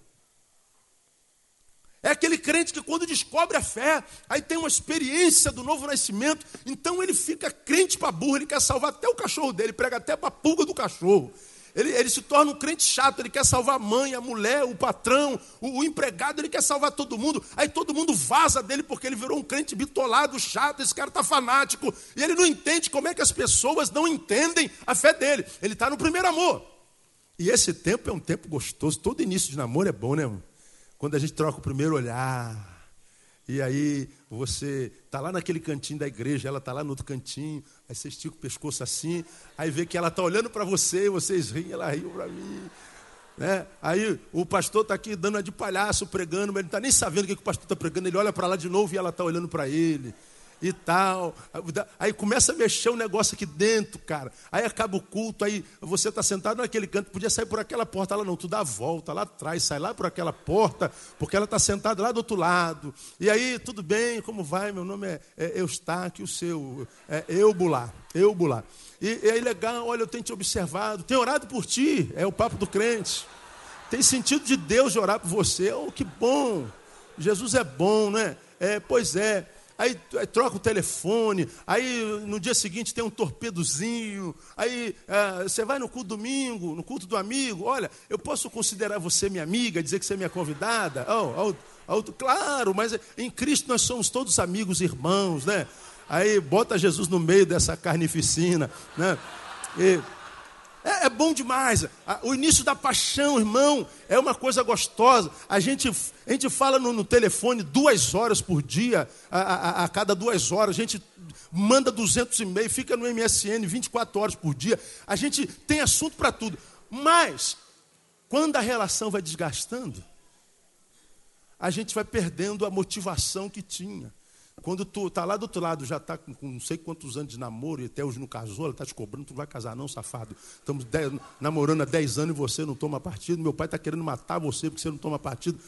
É aquele crente que quando descobre a fé, aí tem uma experiência do novo nascimento, então ele fica crente para burro, ele quer salvar até o cachorro dele, prega até para a pulga do cachorro. Ele, ele, se torna um crente chato, ele quer salvar a mãe, a mulher, o patrão, o, o, empregado, ele quer salvar todo mundo. Aí todo mundo vaza dele porque ele virou um crente bitolado, chato, esse cara está fanático. E ele não entende como é que as pessoas não entendem a fé dele. Ele está no primeiro amor. E esse tempo é um tempo gostoso. Todo início de namoro é bom, né, irmão? Quando a gente troca o primeiro olhar, e aí você está lá naquele cantinho da igreja, ela está lá no outro cantinho, aí você estica o pescoço assim, aí vê que ela está olhando para você, vocês riem, ela riu para mim. Né? Aí o pastor está aqui dando de palhaço, pregando, mas ele não está nem sabendo o que, que o pastor está pregando, ele olha para lá de novo e ela está olhando para ele. E tal. Aí começa a mexer um negócio aqui dentro, cara. Aí acaba o culto, aí você está sentado naquele canto, podia sair por aquela porta lá, não, tu dá a volta lá atrás, sai lá por aquela porta, porque ela está sentada lá do outro lado. E aí, tudo bem, como vai? Meu nome é, é Eustáquio, o seu, é Eubular, Eubular. E, e aí, legal, olha, eu tenho te observado, tenho orado por ti, é o papo do crente. Tem sentido de Deus de orar por você, oh, que bom. Jesus é bom, né? É, pois é. Aí, aí, troca o telefone, aí no dia seguinte tem um torpedozinho, aí é, você vai no culto domingo, no culto do amigo, olha, eu posso considerar você minha amiga, dizer que você é minha convidada? Oh, oh, oh, claro, mas em Cristo nós somos todos amigos, irmãos, né? Aí bota Jesus no meio dessa carnificina, né? E, é, é, bom demais. O início da paixão, irmão, é uma coisa gostosa. A gente, a gente fala no, no telefone duas horas por dia, a, a, a, cada duas horas. A gente manda 200 e-mails, fica no MSN 24 horas por dia. A gente tem assunto para tudo. Mas, quando a relação vai desgastando, a gente vai perdendo a motivação que tinha. Quando tu tá lá do outro lado, já está com, não sei quantos anos de namoro e até hoje não casou, ela está te cobrando, tu não vai casar não, safado. Estamos dez, namorando há 10 anos e você não toma partido, meu pai está querendo matar você porque você não toma partido.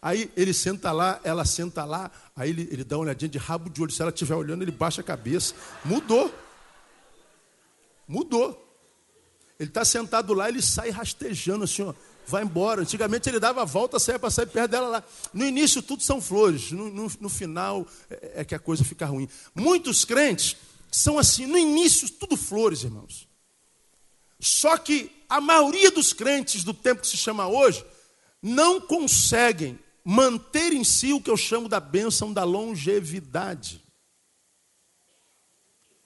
Aí ele senta lá, ela senta lá, aí ele, ele dá uma olhadinha de rabo de olho. Se ela estiver olhando, ele baixa a cabeça. Mudou. Mudou. Ele está sentado lá, ele sai rastejando assim, ó vai embora. Antigamente ele dava a volta, saia para sair perto dela lá. No início tudo são flores, no, no, no final é, é, que a coisa fica ruim. Muitos crentes são assim, no início tudo flores, irmãos. Só que a maioria dos crentes do tempo que se chama hoje não conseguem manter em si o que eu chamo da bênção da longevidade.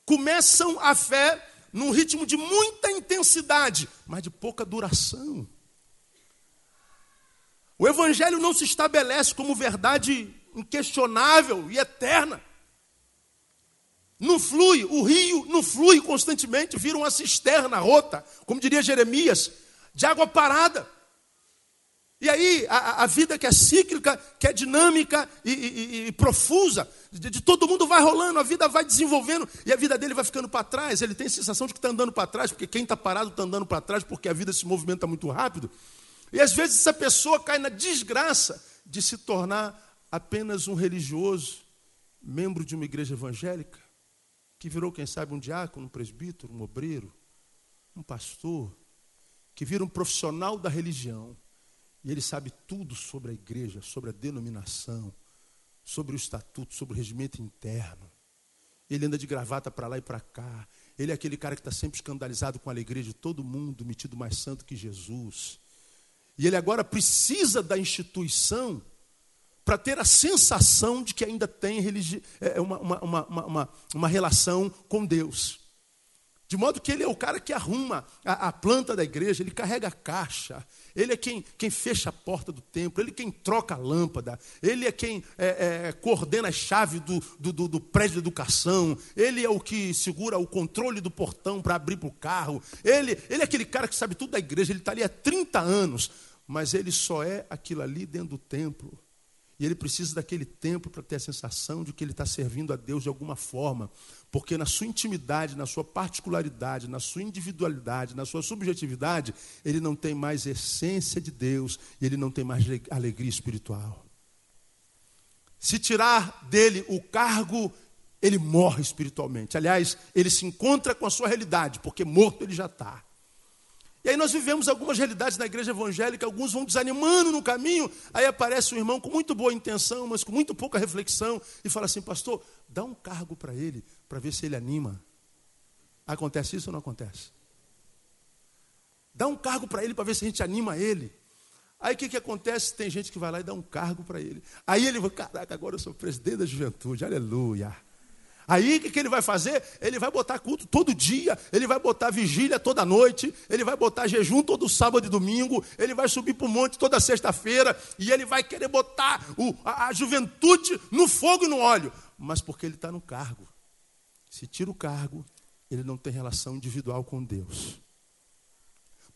Começam a fé num ritmo de muita intensidade, mas de pouca duração. O Evangelho não se estabelece como verdade inquestionável e eterna. Não flui, o rio não flui constantemente, vira uma cisterna rota, como diria Jeremias, de água parada. E aí, a, a vida que é cíclica, que é dinâmica e, e, e profusa, de, de, todo mundo vai rolando, a vida vai desenvolvendo e a vida dele vai ficando para trás. Ele tem a sensação de que está andando para trás, porque quem está parado está andando para trás, porque a vida se movimenta muito rápido. E às vezes essa pessoa cai na desgraça de se tornar apenas um religioso, membro de uma igreja evangélica, que virou, quem sabe, um diácono, um presbítero, um obreiro, um pastor, que vira um profissional da religião. E ele sabe tudo sobre a igreja, sobre a denominação, sobre o estatuto, sobre o regimento interno. Ele anda de gravata para lá e para cá. Ele é aquele cara que está sempre escandalizado com a alegria de todo mundo, metido mais santo que Jesus. E ele agora precisa da instituição para ter a sensação de que ainda tem é, uma, uma, uma, uma, uma relação com Deus. De modo que ele é o cara que arruma a, a, planta da igreja, ele carrega a caixa, ele é quem, quem fecha a porta do templo, ele é quem troca a lâmpada, ele é quem é, é, coordena a chave do, do, do, prédio de educação, ele é o que segura o controle do portão para abrir para o carro, ele, ele é aquele cara que sabe tudo da igreja, ele está ali há 30 anos, mas ele só é aquilo ali dentro do templo. E ele precisa daquele templo para ter a sensação de que ele está servindo a Deus de alguma forma. Porque na sua intimidade, na sua particularidade, na sua individualidade, na sua subjetividade, ele não tem mais essência de Deus e ele não tem mais alegria espiritual. Se tirar dele o cargo, ele morre espiritualmente. Aliás, ele se encontra com a sua realidade, porque morto ele já está. E aí nós vivemos algumas realidades na igreja evangélica, alguns vão desanimando no caminho, aí aparece um irmão com muito boa intenção, mas com muito pouca reflexão, e fala assim, pastor, dá um cargo para ele, para ver se ele anima. Acontece isso ou não acontece? Dá um cargo para ele para ver se a gente anima ele. Aí o que, que acontece? Tem gente que vai lá e dá um cargo para ele. Aí ele vai, caraca, agora eu sou presidente da juventude, aleluia. Aí o que, que ele vai fazer? Ele vai botar culto todo dia, ele vai botar vigília toda noite, ele vai botar jejum todo sábado e domingo, ele vai subir para o monte toda sexta-feira, e ele vai querer botar o, a, a juventude no fogo e no óleo. Mas porque ele está no cargo. Se tira o cargo, ele não tem relação individual com Deus.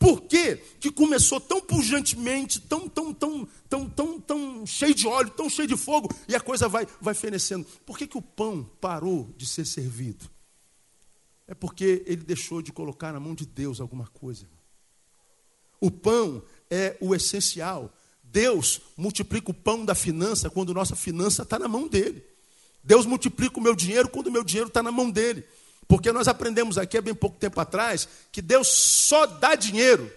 Por que, que começou tão pujantemente, tão, tão, tão, tão, tão, tão cheio de óleo, tão cheio de fogo, e a coisa vai, vai fenecendo? Por que, que o pão parou de ser servido? É porque ele deixou de colocar na mão de Deus alguma coisa. O pão é o essencial. Deus multiplica o pão da finança quando nossa finança está na mão dele. Deus multiplica o meu dinheiro quando o meu dinheiro está na mão dele. Porque nós aprendemos aqui há bem pouco tempo atrás que Deus só dá dinheiro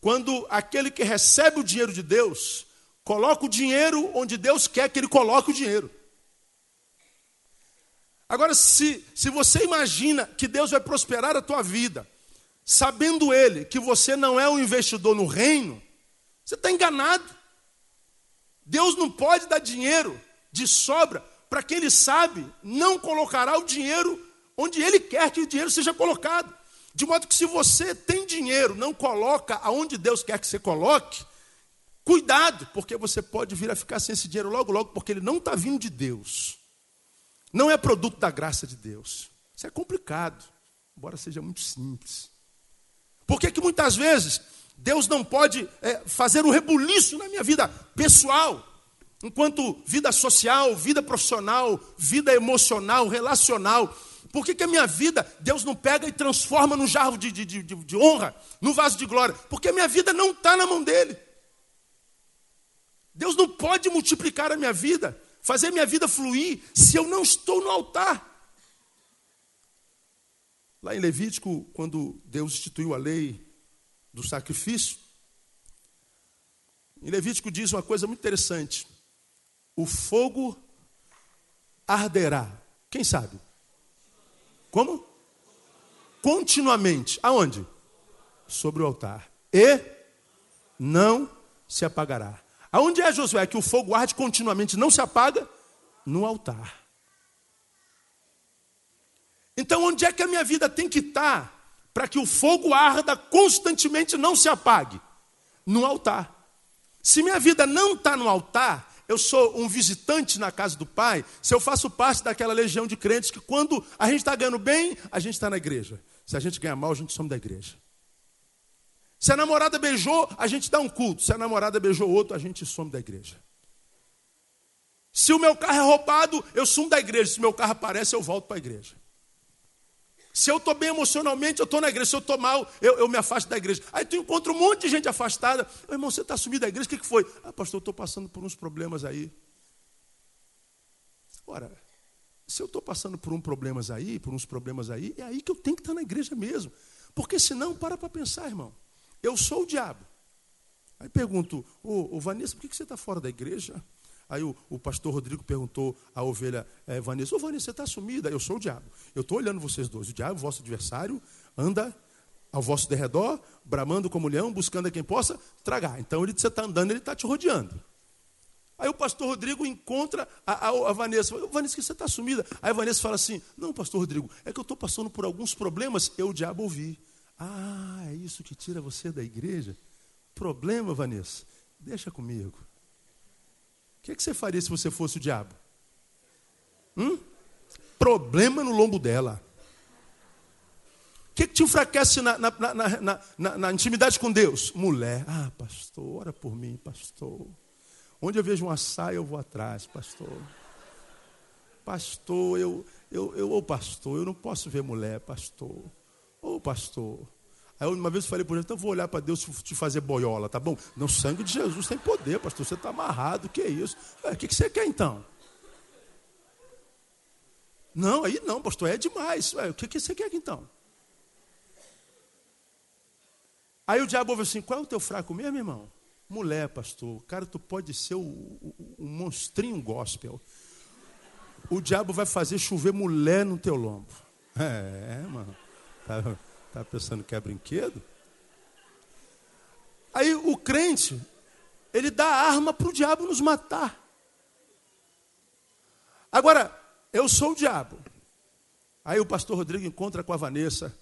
quando aquele que recebe o dinheiro de Deus coloca o dinheiro onde Deus quer que ele coloque o dinheiro. Agora, se, se você imagina que Deus vai prosperar a tua vida, sabendo Ele que você não é um investidor no reino, você está enganado. Deus não pode dar dinheiro de sobra para quem Ele sabe não colocará o dinheiro onde Ele quer que o dinheiro seja colocado. De modo que se você tem dinheiro, não coloca aonde Deus quer que você coloque, cuidado, porque você pode vir a ficar sem esse dinheiro logo, logo, porque ele não está vindo de Deus. Não é produto da graça de Deus. Isso é complicado, embora seja muito simples. Por que, que muitas vezes Deus não pode é, fazer um rebuliço na minha vida pessoal, enquanto vida social, vida profissional, vida emocional, relacional? Por que, que a minha vida Deus não pega e transforma num jarro de, de, de, de honra, num vaso de glória? Porque a minha vida não está na mão dele. Deus não pode multiplicar a minha vida fazer minha vida fluir se eu não estou no altar. Lá em Levítico, quando Deus instituiu a lei do sacrifício, em Levítico diz uma coisa muito interessante: o fogo arderá. Quem sabe? Como? Continuamente. Aonde? Sobre o altar. E não se apagará. Aonde é Josué que o fogo arde continuamente, não se apaga? No altar. Então, onde é que a minha vida tem que estar para que o fogo arda constantemente não se apague? No altar. Se minha vida não está no altar, eu sou um visitante na casa do Pai, se eu faço parte daquela legião de crentes que quando a gente está ganhando bem, a gente está na igreja. Se a gente ganha mal, a gente some da igreja. Se a namorada beijou, a gente dá um culto. Se a namorada beijou outro, a gente some da igreja. Se o meu carro é roubado, eu sumo da igreja. Se o meu carro aparece, eu volto para a igreja. Se eu estou bem emocionalmente, eu estou na igreja. Se eu estou mal, eu, eu, me afasto da igreja. Aí tu encontra um monte de gente afastada. Meu irmão, você está sumido da igreja? O que, que foi? Ah, pastor, eu estou passando por uns problemas aí. Ora, se eu estou passando por uns problemas aí, por uns problemas aí, é aí que eu tenho que estar na igreja mesmo. Porque senão, para para pensar, irmão. Eu sou o diabo. Aí pergunto, ô, ô Vanessa, por que você está fora da igreja? Aí o, o, pastor Rodrigo perguntou à ovelha é, Vanessa, ô Vanessa, você está sumida? Eu sou o diabo. Eu estou olhando vocês dois. O diabo, vosso adversário, anda ao vosso derredor, bramando como leão, buscando a quem possa tragar. Então ele, você está andando, ele está te rodeando. Aí o pastor Rodrigo encontra a, a, a Vanessa. Vanessa, que você está sumida? Aí a Vanessa fala assim: Não, pastor Rodrigo, é que eu estou passando por alguns problemas. Eu, o diabo, ouvi. Ah, é isso que tira você da igreja? Problema, Vanessa? Deixa comigo. O que, é que você faria se você fosse o diabo? Hum? Problema no lombo dela. O que, é que te enfraquece na, na, na, na, intimidade com Deus? Mulher. Ah, pastor, ora por mim, pastor. Onde eu vejo uma saia, eu vou atrás, pastor. Pastor, eu, eu, eu, ô pastor, eu não posso ver mulher, pastor. Ô pastor. Aí uma vez eu falei para ele, então vou olhar para Deus te fazer boiola, tá bom? Não, sangue de Jesus tem poder, pastor. Você está amarrado, que é isso? O que, que você quer então? Não, aí não, pastor, é demais. Ué, o que, que você quer então? Aí o diabo falou assim: qual é o teu fraco mesmo, irmão? Mulher, pastor. Cara, tu pode ser o, monstrinho gospel. O diabo vai fazer chover mulher no teu lombo. É, mano. Tá, tá pensando que é brinquedo? Aí o crente, ele dá arma para o diabo nos matar. Agora, eu sou o diabo. Aí o pastor Rodrigo encontra com a Vanessa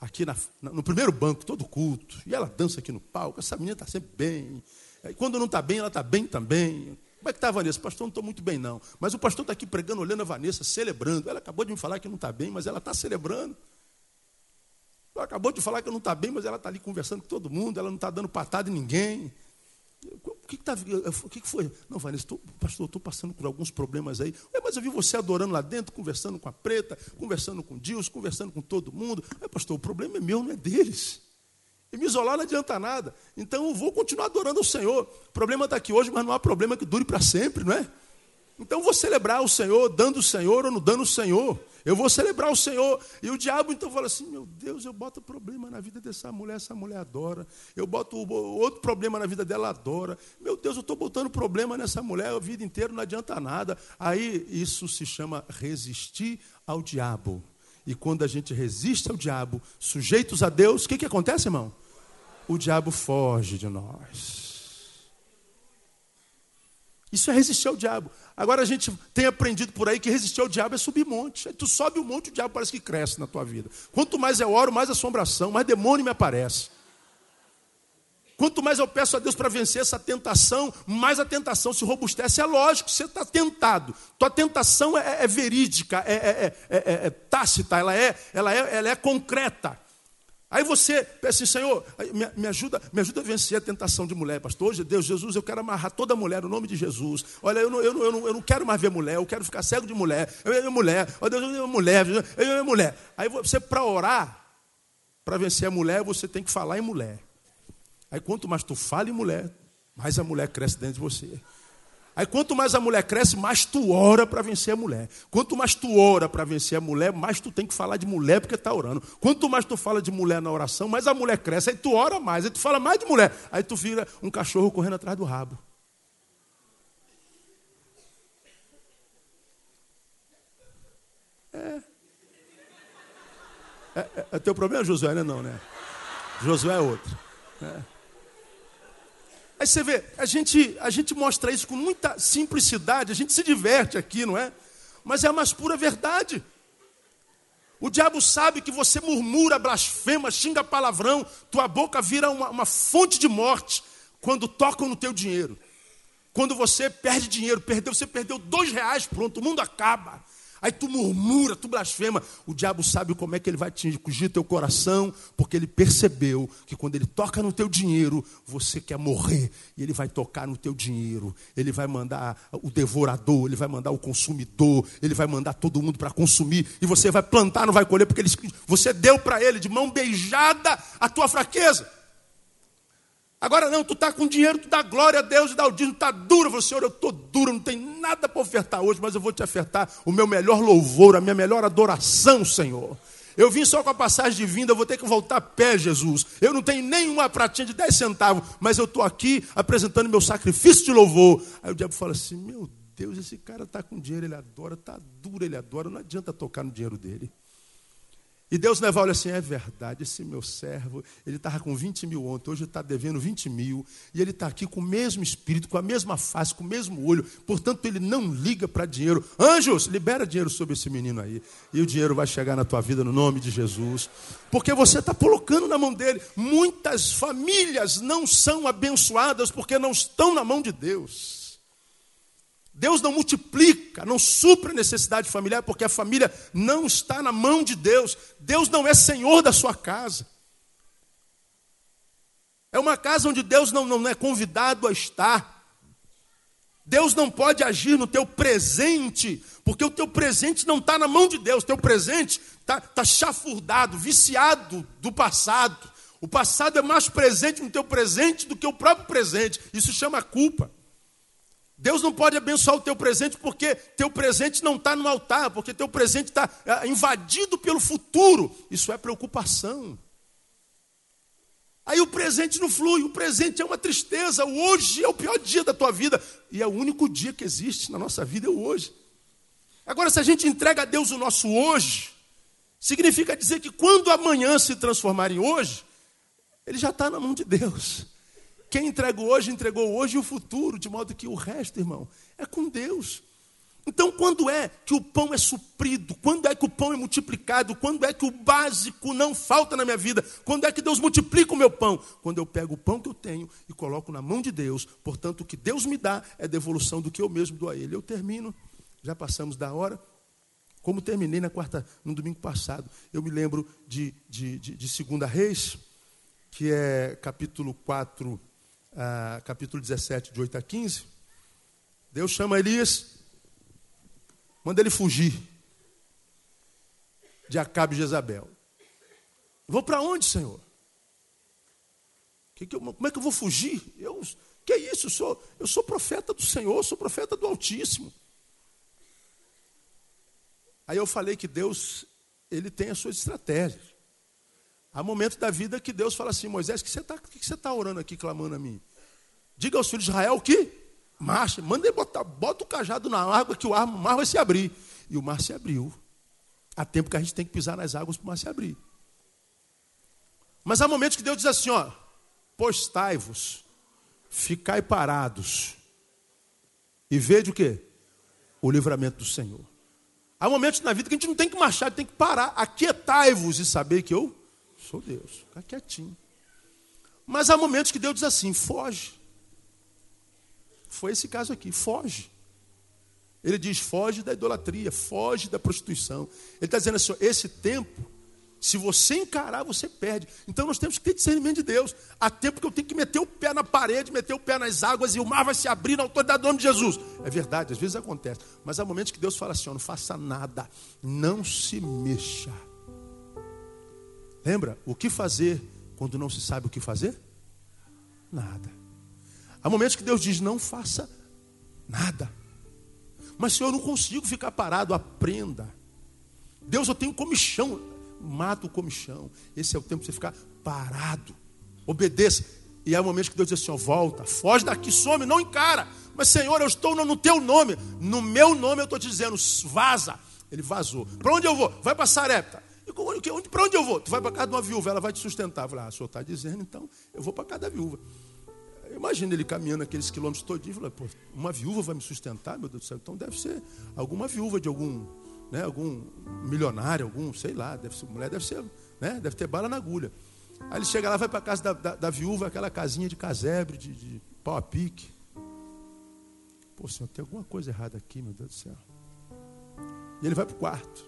aqui na, no primeiro banco, todo culto. E ela dança aqui no palco. Essa menina está sempre bem. E quando não está bem, ela está bem também. Como é que está a Vanessa? Pastor, não estou muito bem, não. Mas o pastor está aqui pregando, olhando a Vanessa, celebrando. Ela acabou de me falar que não está bem, mas ela está celebrando. Acabou de falar que não está bem, mas ela está ali conversando com todo mundo, ela não está dando patada em ninguém. O que, que, tá, o que, que foi? Não, Vanessa, tô, pastor, estou passando por alguns problemas aí. mas eu vi você adorando lá dentro, conversando com a preta, conversando com Deus, conversando com todo mundo. Ué, pastor, o problema é meu, não é deles. E me isolar não adianta nada. Então eu vou continuar adorando o Senhor. O problema está aqui hoje, mas não há problema que dure para sempre, não é? Então vou celebrar o Senhor, dando o Senhor ou não dando o Senhor. Eu vou celebrar o Senhor. E o diabo então fala assim: meu Deus, eu boto problema na vida dessa mulher, essa mulher adora. Eu boto outro problema na vida dela, adora. Meu Deus, eu estou botando problema nessa mulher a vida inteira, não adianta nada. Aí isso se chama resistir ao diabo. E quando a gente resiste ao diabo, sujeitos a Deus, o que, que acontece, irmão? O diabo foge de nós. Isso é resistir ao diabo. Agora a gente tem aprendido por aí que resistir ao diabo é subir monte. Aí tu sobe um monte, o diabo parece que cresce na tua vida. Quanto mais eu oro, mais assombração, mais demônio me aparece. Quanto mais eu peço a Deus para vencer essa tentação, mais a tentação se robustece. É lógico, você está tentado. Tua tentação é, é verídica, é, é, é, tácita, ela é, ela, é, ela é concreta. Aí você pensa assim, Senhor, me, ajuda, me ajuda a vencer a tentação de mulher, pastor. Hoje, Deus, Jesus, eu quero amarrar toda mulher no nome de Jesus. Olha, eu não, eu não, eu não, eu não quero mais ver mulher, eu quero ficar cego de mulher. Eu, eu, mulher, oh, Deus, eu, mulher, eu, eu, mulher. Aí você, para orar, para vencer a mulher, você tem que falar em mulher. Aí quanto mais tu fala em mulher, mais a mulher cresce dentro de você. Aí quanto mais a mulher cresce, mais tu ora para vencer a mulher. Quanto mais tu ora para vencer a mulher, mais tu tem que falar de mulher porque está orando. Quanto mais tu fala de mulher na oração, mais a mulher cresce. Aí tu ora mais, aí tu fala mais de mulher. Aí tu vira um cachorro correndo atrás do rabo. É. É, é, é teu problema, Josué, não, é né? Josué é outro. É. Aí você vê, a gente, a gente mostra isso com muita simplicidade, a gente se diverte aqui, não é? Mas é a mais pura verdade. O diabo sabe que você murmura, blasfema, xinga palavrão, tua boca vira uma, uma fonte de morte quando tocam no teu dinheiro. Quando você perde dinheiro, perdeu, você perdeu dois reais, pronto, o mundo acaba. Aí tu murmura, tu blasfema. O diabo sabe como é que ele vai atingir teu coração, porque ele percebeu que quando ele toca no teu dinheiro, você quer morrer. E ele vai tocar no teu dinheiro. Ele vai mandar o devorador, ele vai mandar o consumidor, ele vai mandar todo mundo para consumir. E você vai plantar, não vai colher, porque ele, você deu para ele de mão beijada a tua fraqueza. Agora não, tu está com dinheiro, tu dá glória a Deus e dá o dízimo, está duro. Falo, Senhor, eu estou duro, não tem nada para ofertar hoje, mas eu vou te ofertar o meu melhor louvor, a minha melhor adoração, Senhor. Eu vim só com a passagem de vinda, eu vou ter que voltar a pé, Jesus. Eu não tenho nenhuma pratinha de 10 centavos, mas eu estou aqui apresentando meu sacrifício de louvor. Aí o diabo fala assim: Meu Deus, esse cara está com dinheiro, ele adora, está duro, ele adora, não adianta tocar no dinheiro dele. E Deus leva, olha assim, é verdade, esse meu servo, ele estava com 20 mil ontem, hoje está devendo 20 mil, e ele está aqui com o mesmo espírito, com a mesma face, com o mesmo olho, portanto ele não liga para dinheiro. Anjos, libera dinheiro sobre esse menino aí, e o dinheiro vai chegar na tua vida no nome de Jesus, porque você está colocando na mão dele. Muitas famílias não são abençoadas porque não estão na mão de Deus. Deus não multiplica, não supre a necessidade familiar, porque a família não está na mão de Deus. Deus não é senhor da sua casa. É uma casa onde Deus não, não é convidado a estar. Deus não pode agir no teu presente, porque o teu presente não está na mão de Deus. O teu presente está tá chafurdado, viciado do passado. O passado é mais presente no teu presente do que o próprio presente. Isso chama culpa. Deus não pode abençoar o teu presente porque teu presente não está no altar, porque teu presente está é, invadido pelo futuro. Isso é preocupação. Aí o presente não flui, o presente é uma tristeza. O hoje é o pior dia da tua vida e é o único dia que existe na nossa vida é o hoje. Agora, se a gente entrega a Deus o nosso hoje, significa dizer que quando amanhã se transformar em hoje, ele já está na mão de Deus. Quem entrega hoje, entregou hoje e o futuro, de modo que o resto, irmão, é com Deus. Então, quando é que o pão é suprido? Quando é que o pão é multiplicado? Quando é que o básico não falta na minha vida? Quando é que Deus multiplica o meu pão? Quando eu pego o pão que eu tenho e coloco na mão de Deus. Portanto, o que Deus me dá é devolução do que eu mesmo dou a Ele. Eu termino, já passamos da hora. Como terminei na quarta, no domingo passado. Eu me lembro de, de, de, de Segunda Reis, que é capítulo 4, ah, capítulo 17, de 8 a 15. Deus chama Elias, manda ele fugir de Acabe e Jezabel. Vou para onde, Senhor? Que que eu, como é que eu vou fugir? Eu, que é isso? Eu sou, eu sou profeta do Senhor, sou profeta do Altíssimo. Aí eu falei que Deus, ele tem as suas estratégias. Há momentos da vida que Deus fala assim, Moisés, que você está tá orando aqui, clamando a mim? Diga aos filhos de Israel que marcha, manda ele botar, bota o cajado na água que o mar vai se abrir. E o mar se abriu. Há tempo que a gente tem que pisar nas águas para o mar se abrir. Mas há momentos que Deus diz assim, ó, postai-vos, ficai parados, e vede o que? O livramento do Senhor. Há momentos na vida que a gente não tem que marchar, tem que parar. Aquietai-vos e saber que eu sou Deus. Ficar quietinho. Mas há momentos que Deus diz assim: foge. Foi esse caso aqui, foge. Ele diz: foge da idolatria, foge da prostituição. Ele está dizendo assim: esse tempo se você encarar, você perde. Então nós temos que ter discernimento de Deus. Há tempo que eu tenho que meter o pé na parede, meter o pé nas águas e o mar vai se abrir na autoridade do nome de Jesus. É verdade, às vezes acontece. Mas há momentos que Deus fala assim: não faça nada, não se mexa. Lembra? O que fazer quando não se sabe o que fazer? Nada. Há momentos que Deus diz: não faça nada. Mas Senhor, eu não consigo ficar parado, aprenda. Deus, eu tenho comichão mata o comichão. Esse é o tempo de você ficar parado. Obedeça. E há momentos que Deus diz assim: ó, volta, foge daqui, some, não encara. Mas Senhor, eu estou no, teu nome. No meu nome eu estou te dizendo, vaza. Ele vazou. Para onde eu vou? Vai para Sarepta. Para onde eu vou? Tu vai para casa de uma viúva, ela vai te sustentar. Eu falei, ah, o senhor está dizendo, então eu vou para casa da viúva. Imagina ele caminhando aqueles quilômetros todinhos. Falei, pô, uma viúva vai me sustentar, meu Deus do céu. Então deve ser alguma viúva de algum né, algum milionário, algum, sei lá, deve ser, mulher deve ser, né, deve ter bala na agulha. Aí ele chega lá, vai para a casa da, da, da, viúva, aquela casinha de casebre, de, de pau a pique. Pô, senhor, tem alguma coisa errada aqui, meu Deus do céu. E ele vai para o quarto.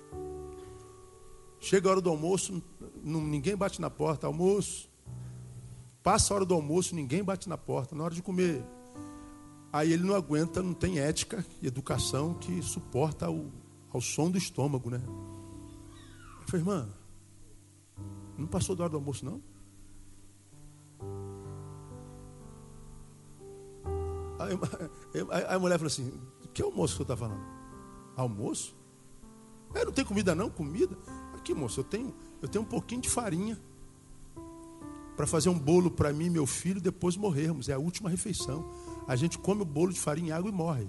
Chega a hora do almoço, ninguém bate na porta, almoço. Passa a hora do almoço, ninguém bate na porta. Na hora de comer, aí ele não aguenta, não tem ética e educação que suporta o, ao som do estômago, né? Eu falei, irmã, não passou da hora do almoço, não? Aí, *laughs* a mulher falou assim: Que almoço que você está falando? Almoço? É, não tem comida não? Comida? Aqui, moço, eu tenho, eu tenho um pouquinho de farinha para fazer um bolo para mim e meu filho depois morrermos. É a última refeição. A gente come o bolo de farinha e água e morre.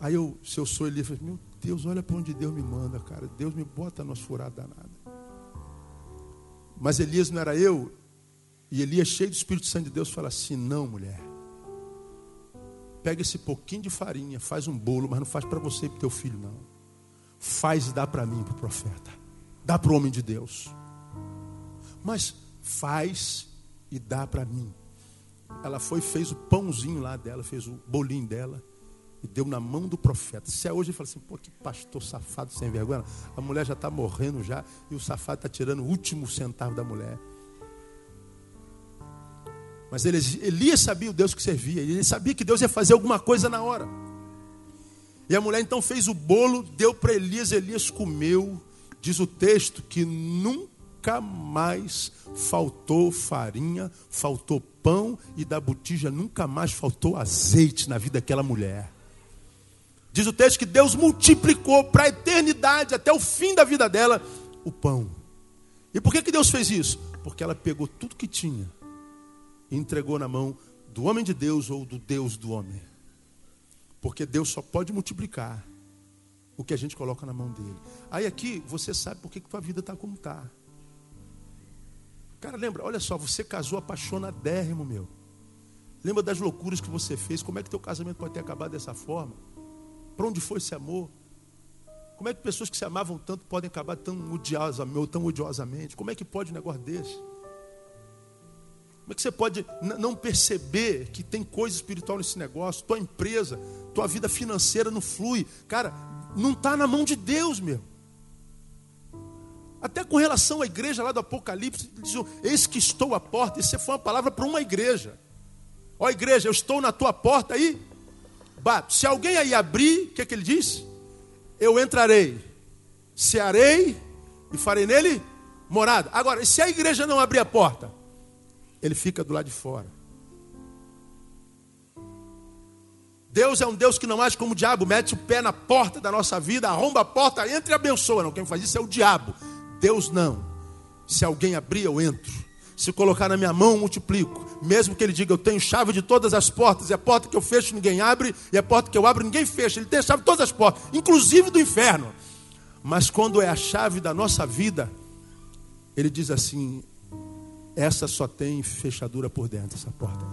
Aí eu, se eu sou Elias, meu Deus, olha para onde Deus me manda, cara. Deus me bota numa furada danada. Mas Elias não era eu. E Elias, cheio do Espírito Santo de Deus, fala assim: não, mulher. Pega esse pouquinho de farinha, faz um bolo, mas não faz para você e para teu filho, não. Faz e dá para mim, para o profeta. Dá para o homem de Deus. Mas faz e dá para mim. Ela foi, fez o pãozinho lá dela, fez o bolinho dela e deu na mão do profeta. Se é hoje ele fala assim, pô, que pastor safado sem vergonha. A mulher já está morrendo já e o safado está tirando o último centavo da mulher. Mas ele, Elias sabia o Deus que servia, ele sabia que Deus ia fazer alguma coisa na hora. E a mulher então fez o bolo, deu para Elias, Elias comeu. Diz o texto que nunca mais faltou farinha, faltou pão e da botija nunca mais faltou azeite na vida daquela mulher. Diz o texto que Deus multiplicou para a eternidade, até o fim da vida dela, o pão. E por que, que Deus fez isso? Porque ela pegou tudo que tinha e entregou na mão do homem de Deus ou do Deus do homem. Porque Deus só pode multiplicar o que a gente coloca na mão dele. Aí aqui você sabe por que, que tua vida está como está. Cara, lembra, olha só, você casou apaixonadérrimo, meu. Lembra das loucuras que você fez? Como é que teu casamento pode ter acabado dessa forma? Para onde foi esse amor? Como é que pessoas que se amavam tanto podem acabar tão odiosamente tão odiosamente? Como é que pode um negócio desse? Como é que você pode não perceber que tem coisa espiritual nesse negócio? Tua empresa, tua vida financeira não flui. Cara, não está na mão de Deus, meu. Até com relação à igreja lá do Apocalipse, diz, eis que estou à porta. Isso foi uma palavra para uma igreja. Ó igreja, eu estou na tua porta aí. Bato. Se alguém aí abrir, o que, é que ele diz? Eu entrarei, cearei e farei nele morada. Agora, se a igreja não abrir a porta, ele fica do lado de fora. Deus é um Deus que não age como o diabo, mete o pé na porta da nossa vida, arromba a porta, entra e abençoa. Não, quem faz isso é o diabo. Deus não. Se alguém abrir, eu entro. Se colocar na minha mão, multiplico. Mesmo que ele diga, eu tenho chave de todas as portas, e a porta que eu fecho ninguém abre, e a porta que eu abro ninguém fecha. Ele tem a chave de todas as portas, inclusive do inferno. Mas quando é a chave da nossa vida, ele diz assim: essa só tem fechadura por dentro, essa porta.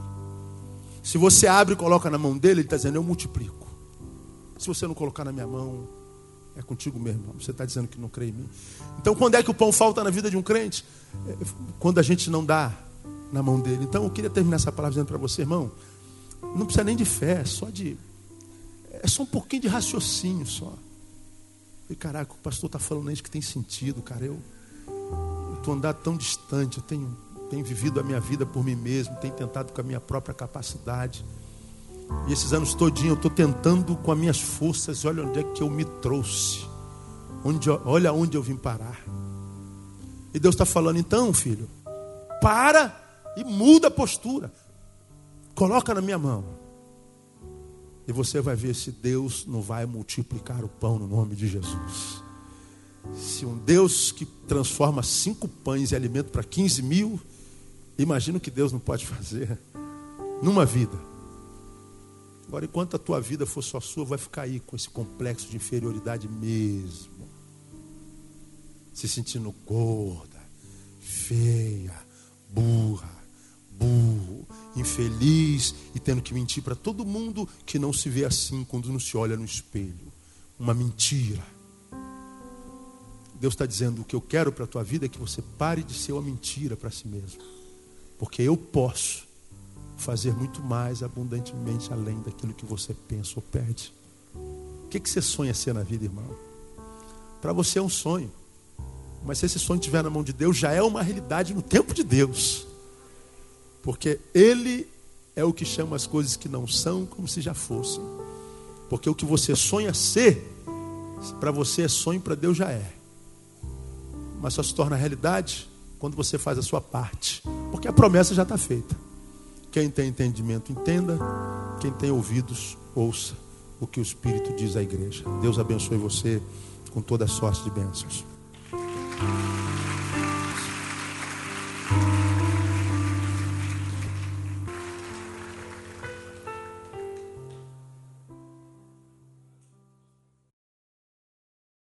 Se você abre e coloca na mão dele, ele está dizendo, eu multiplico. Se você não colocar na minha mão, é contigo mesmo. Você está dizendo que não crê em mim. Então, quando é que o pão falta na vida de um crente? Quando a gente não dá na mão dele. Então, eu queria terminar essa palavra dizendo para você, irmão. Não precisa nem de fé, é só de. É só um pouquinho de raciocínio só. E caraca, o pastor está falando isso que tem sentido, cara. Eu estou andando tão distante, eu tenho, tenho vivido a minha vida por mim mesmo, tenho tentado com a minha própria capacidade. E esses anos todinho eu estou tentando com as minhas forças, olha onde é que eu me trouxe. Onde, olha onde eu vim parar. E Deus está falando, então, filho, para e muda a postura. Coloca na minha mão. E você vai ver se Deus não vai multiplicar o pão no nome de Jesus. Se um Deus que transforma cinco pães em alimento para 15 mil, imagina o que Deus não pode fazer numa vida. Agora, enquanto a tua vida for só sua, vai ficar aí com esse complexo de inferioridade mesmo. Se sentindo gorda, feia, burra, burro, infeliz e tendo que mentir para todo mundo que não se vê assim quando não se olha no espelho. Uma mentira. Deus está dizendo: o que eu quero para a tua vida é que você pare de ser uma mentira para si mesmo. Porque eu posso fazer muito mais abundantemente além daquilo que você pensa ou pede. O que, que você sonha ser na vida, irmão? Para você é um sonho. Mas se esse sonho estiver na mão de Deus, já é uma realidade no tempo de Deus. Porque Ele é o que chama as coisas que não são como se já fossem. Porque o que você sonha ser, para você é sonho, para Deus já é. Mas só se torna realidade quando você faz a sua parte. Porque a promessa já está feita. Quem tem entendimento, entenda. Quem tem ouvidos, ouça o que o Espírito diz à igreja. Deus abençoe você com toda sorte de bênçãos.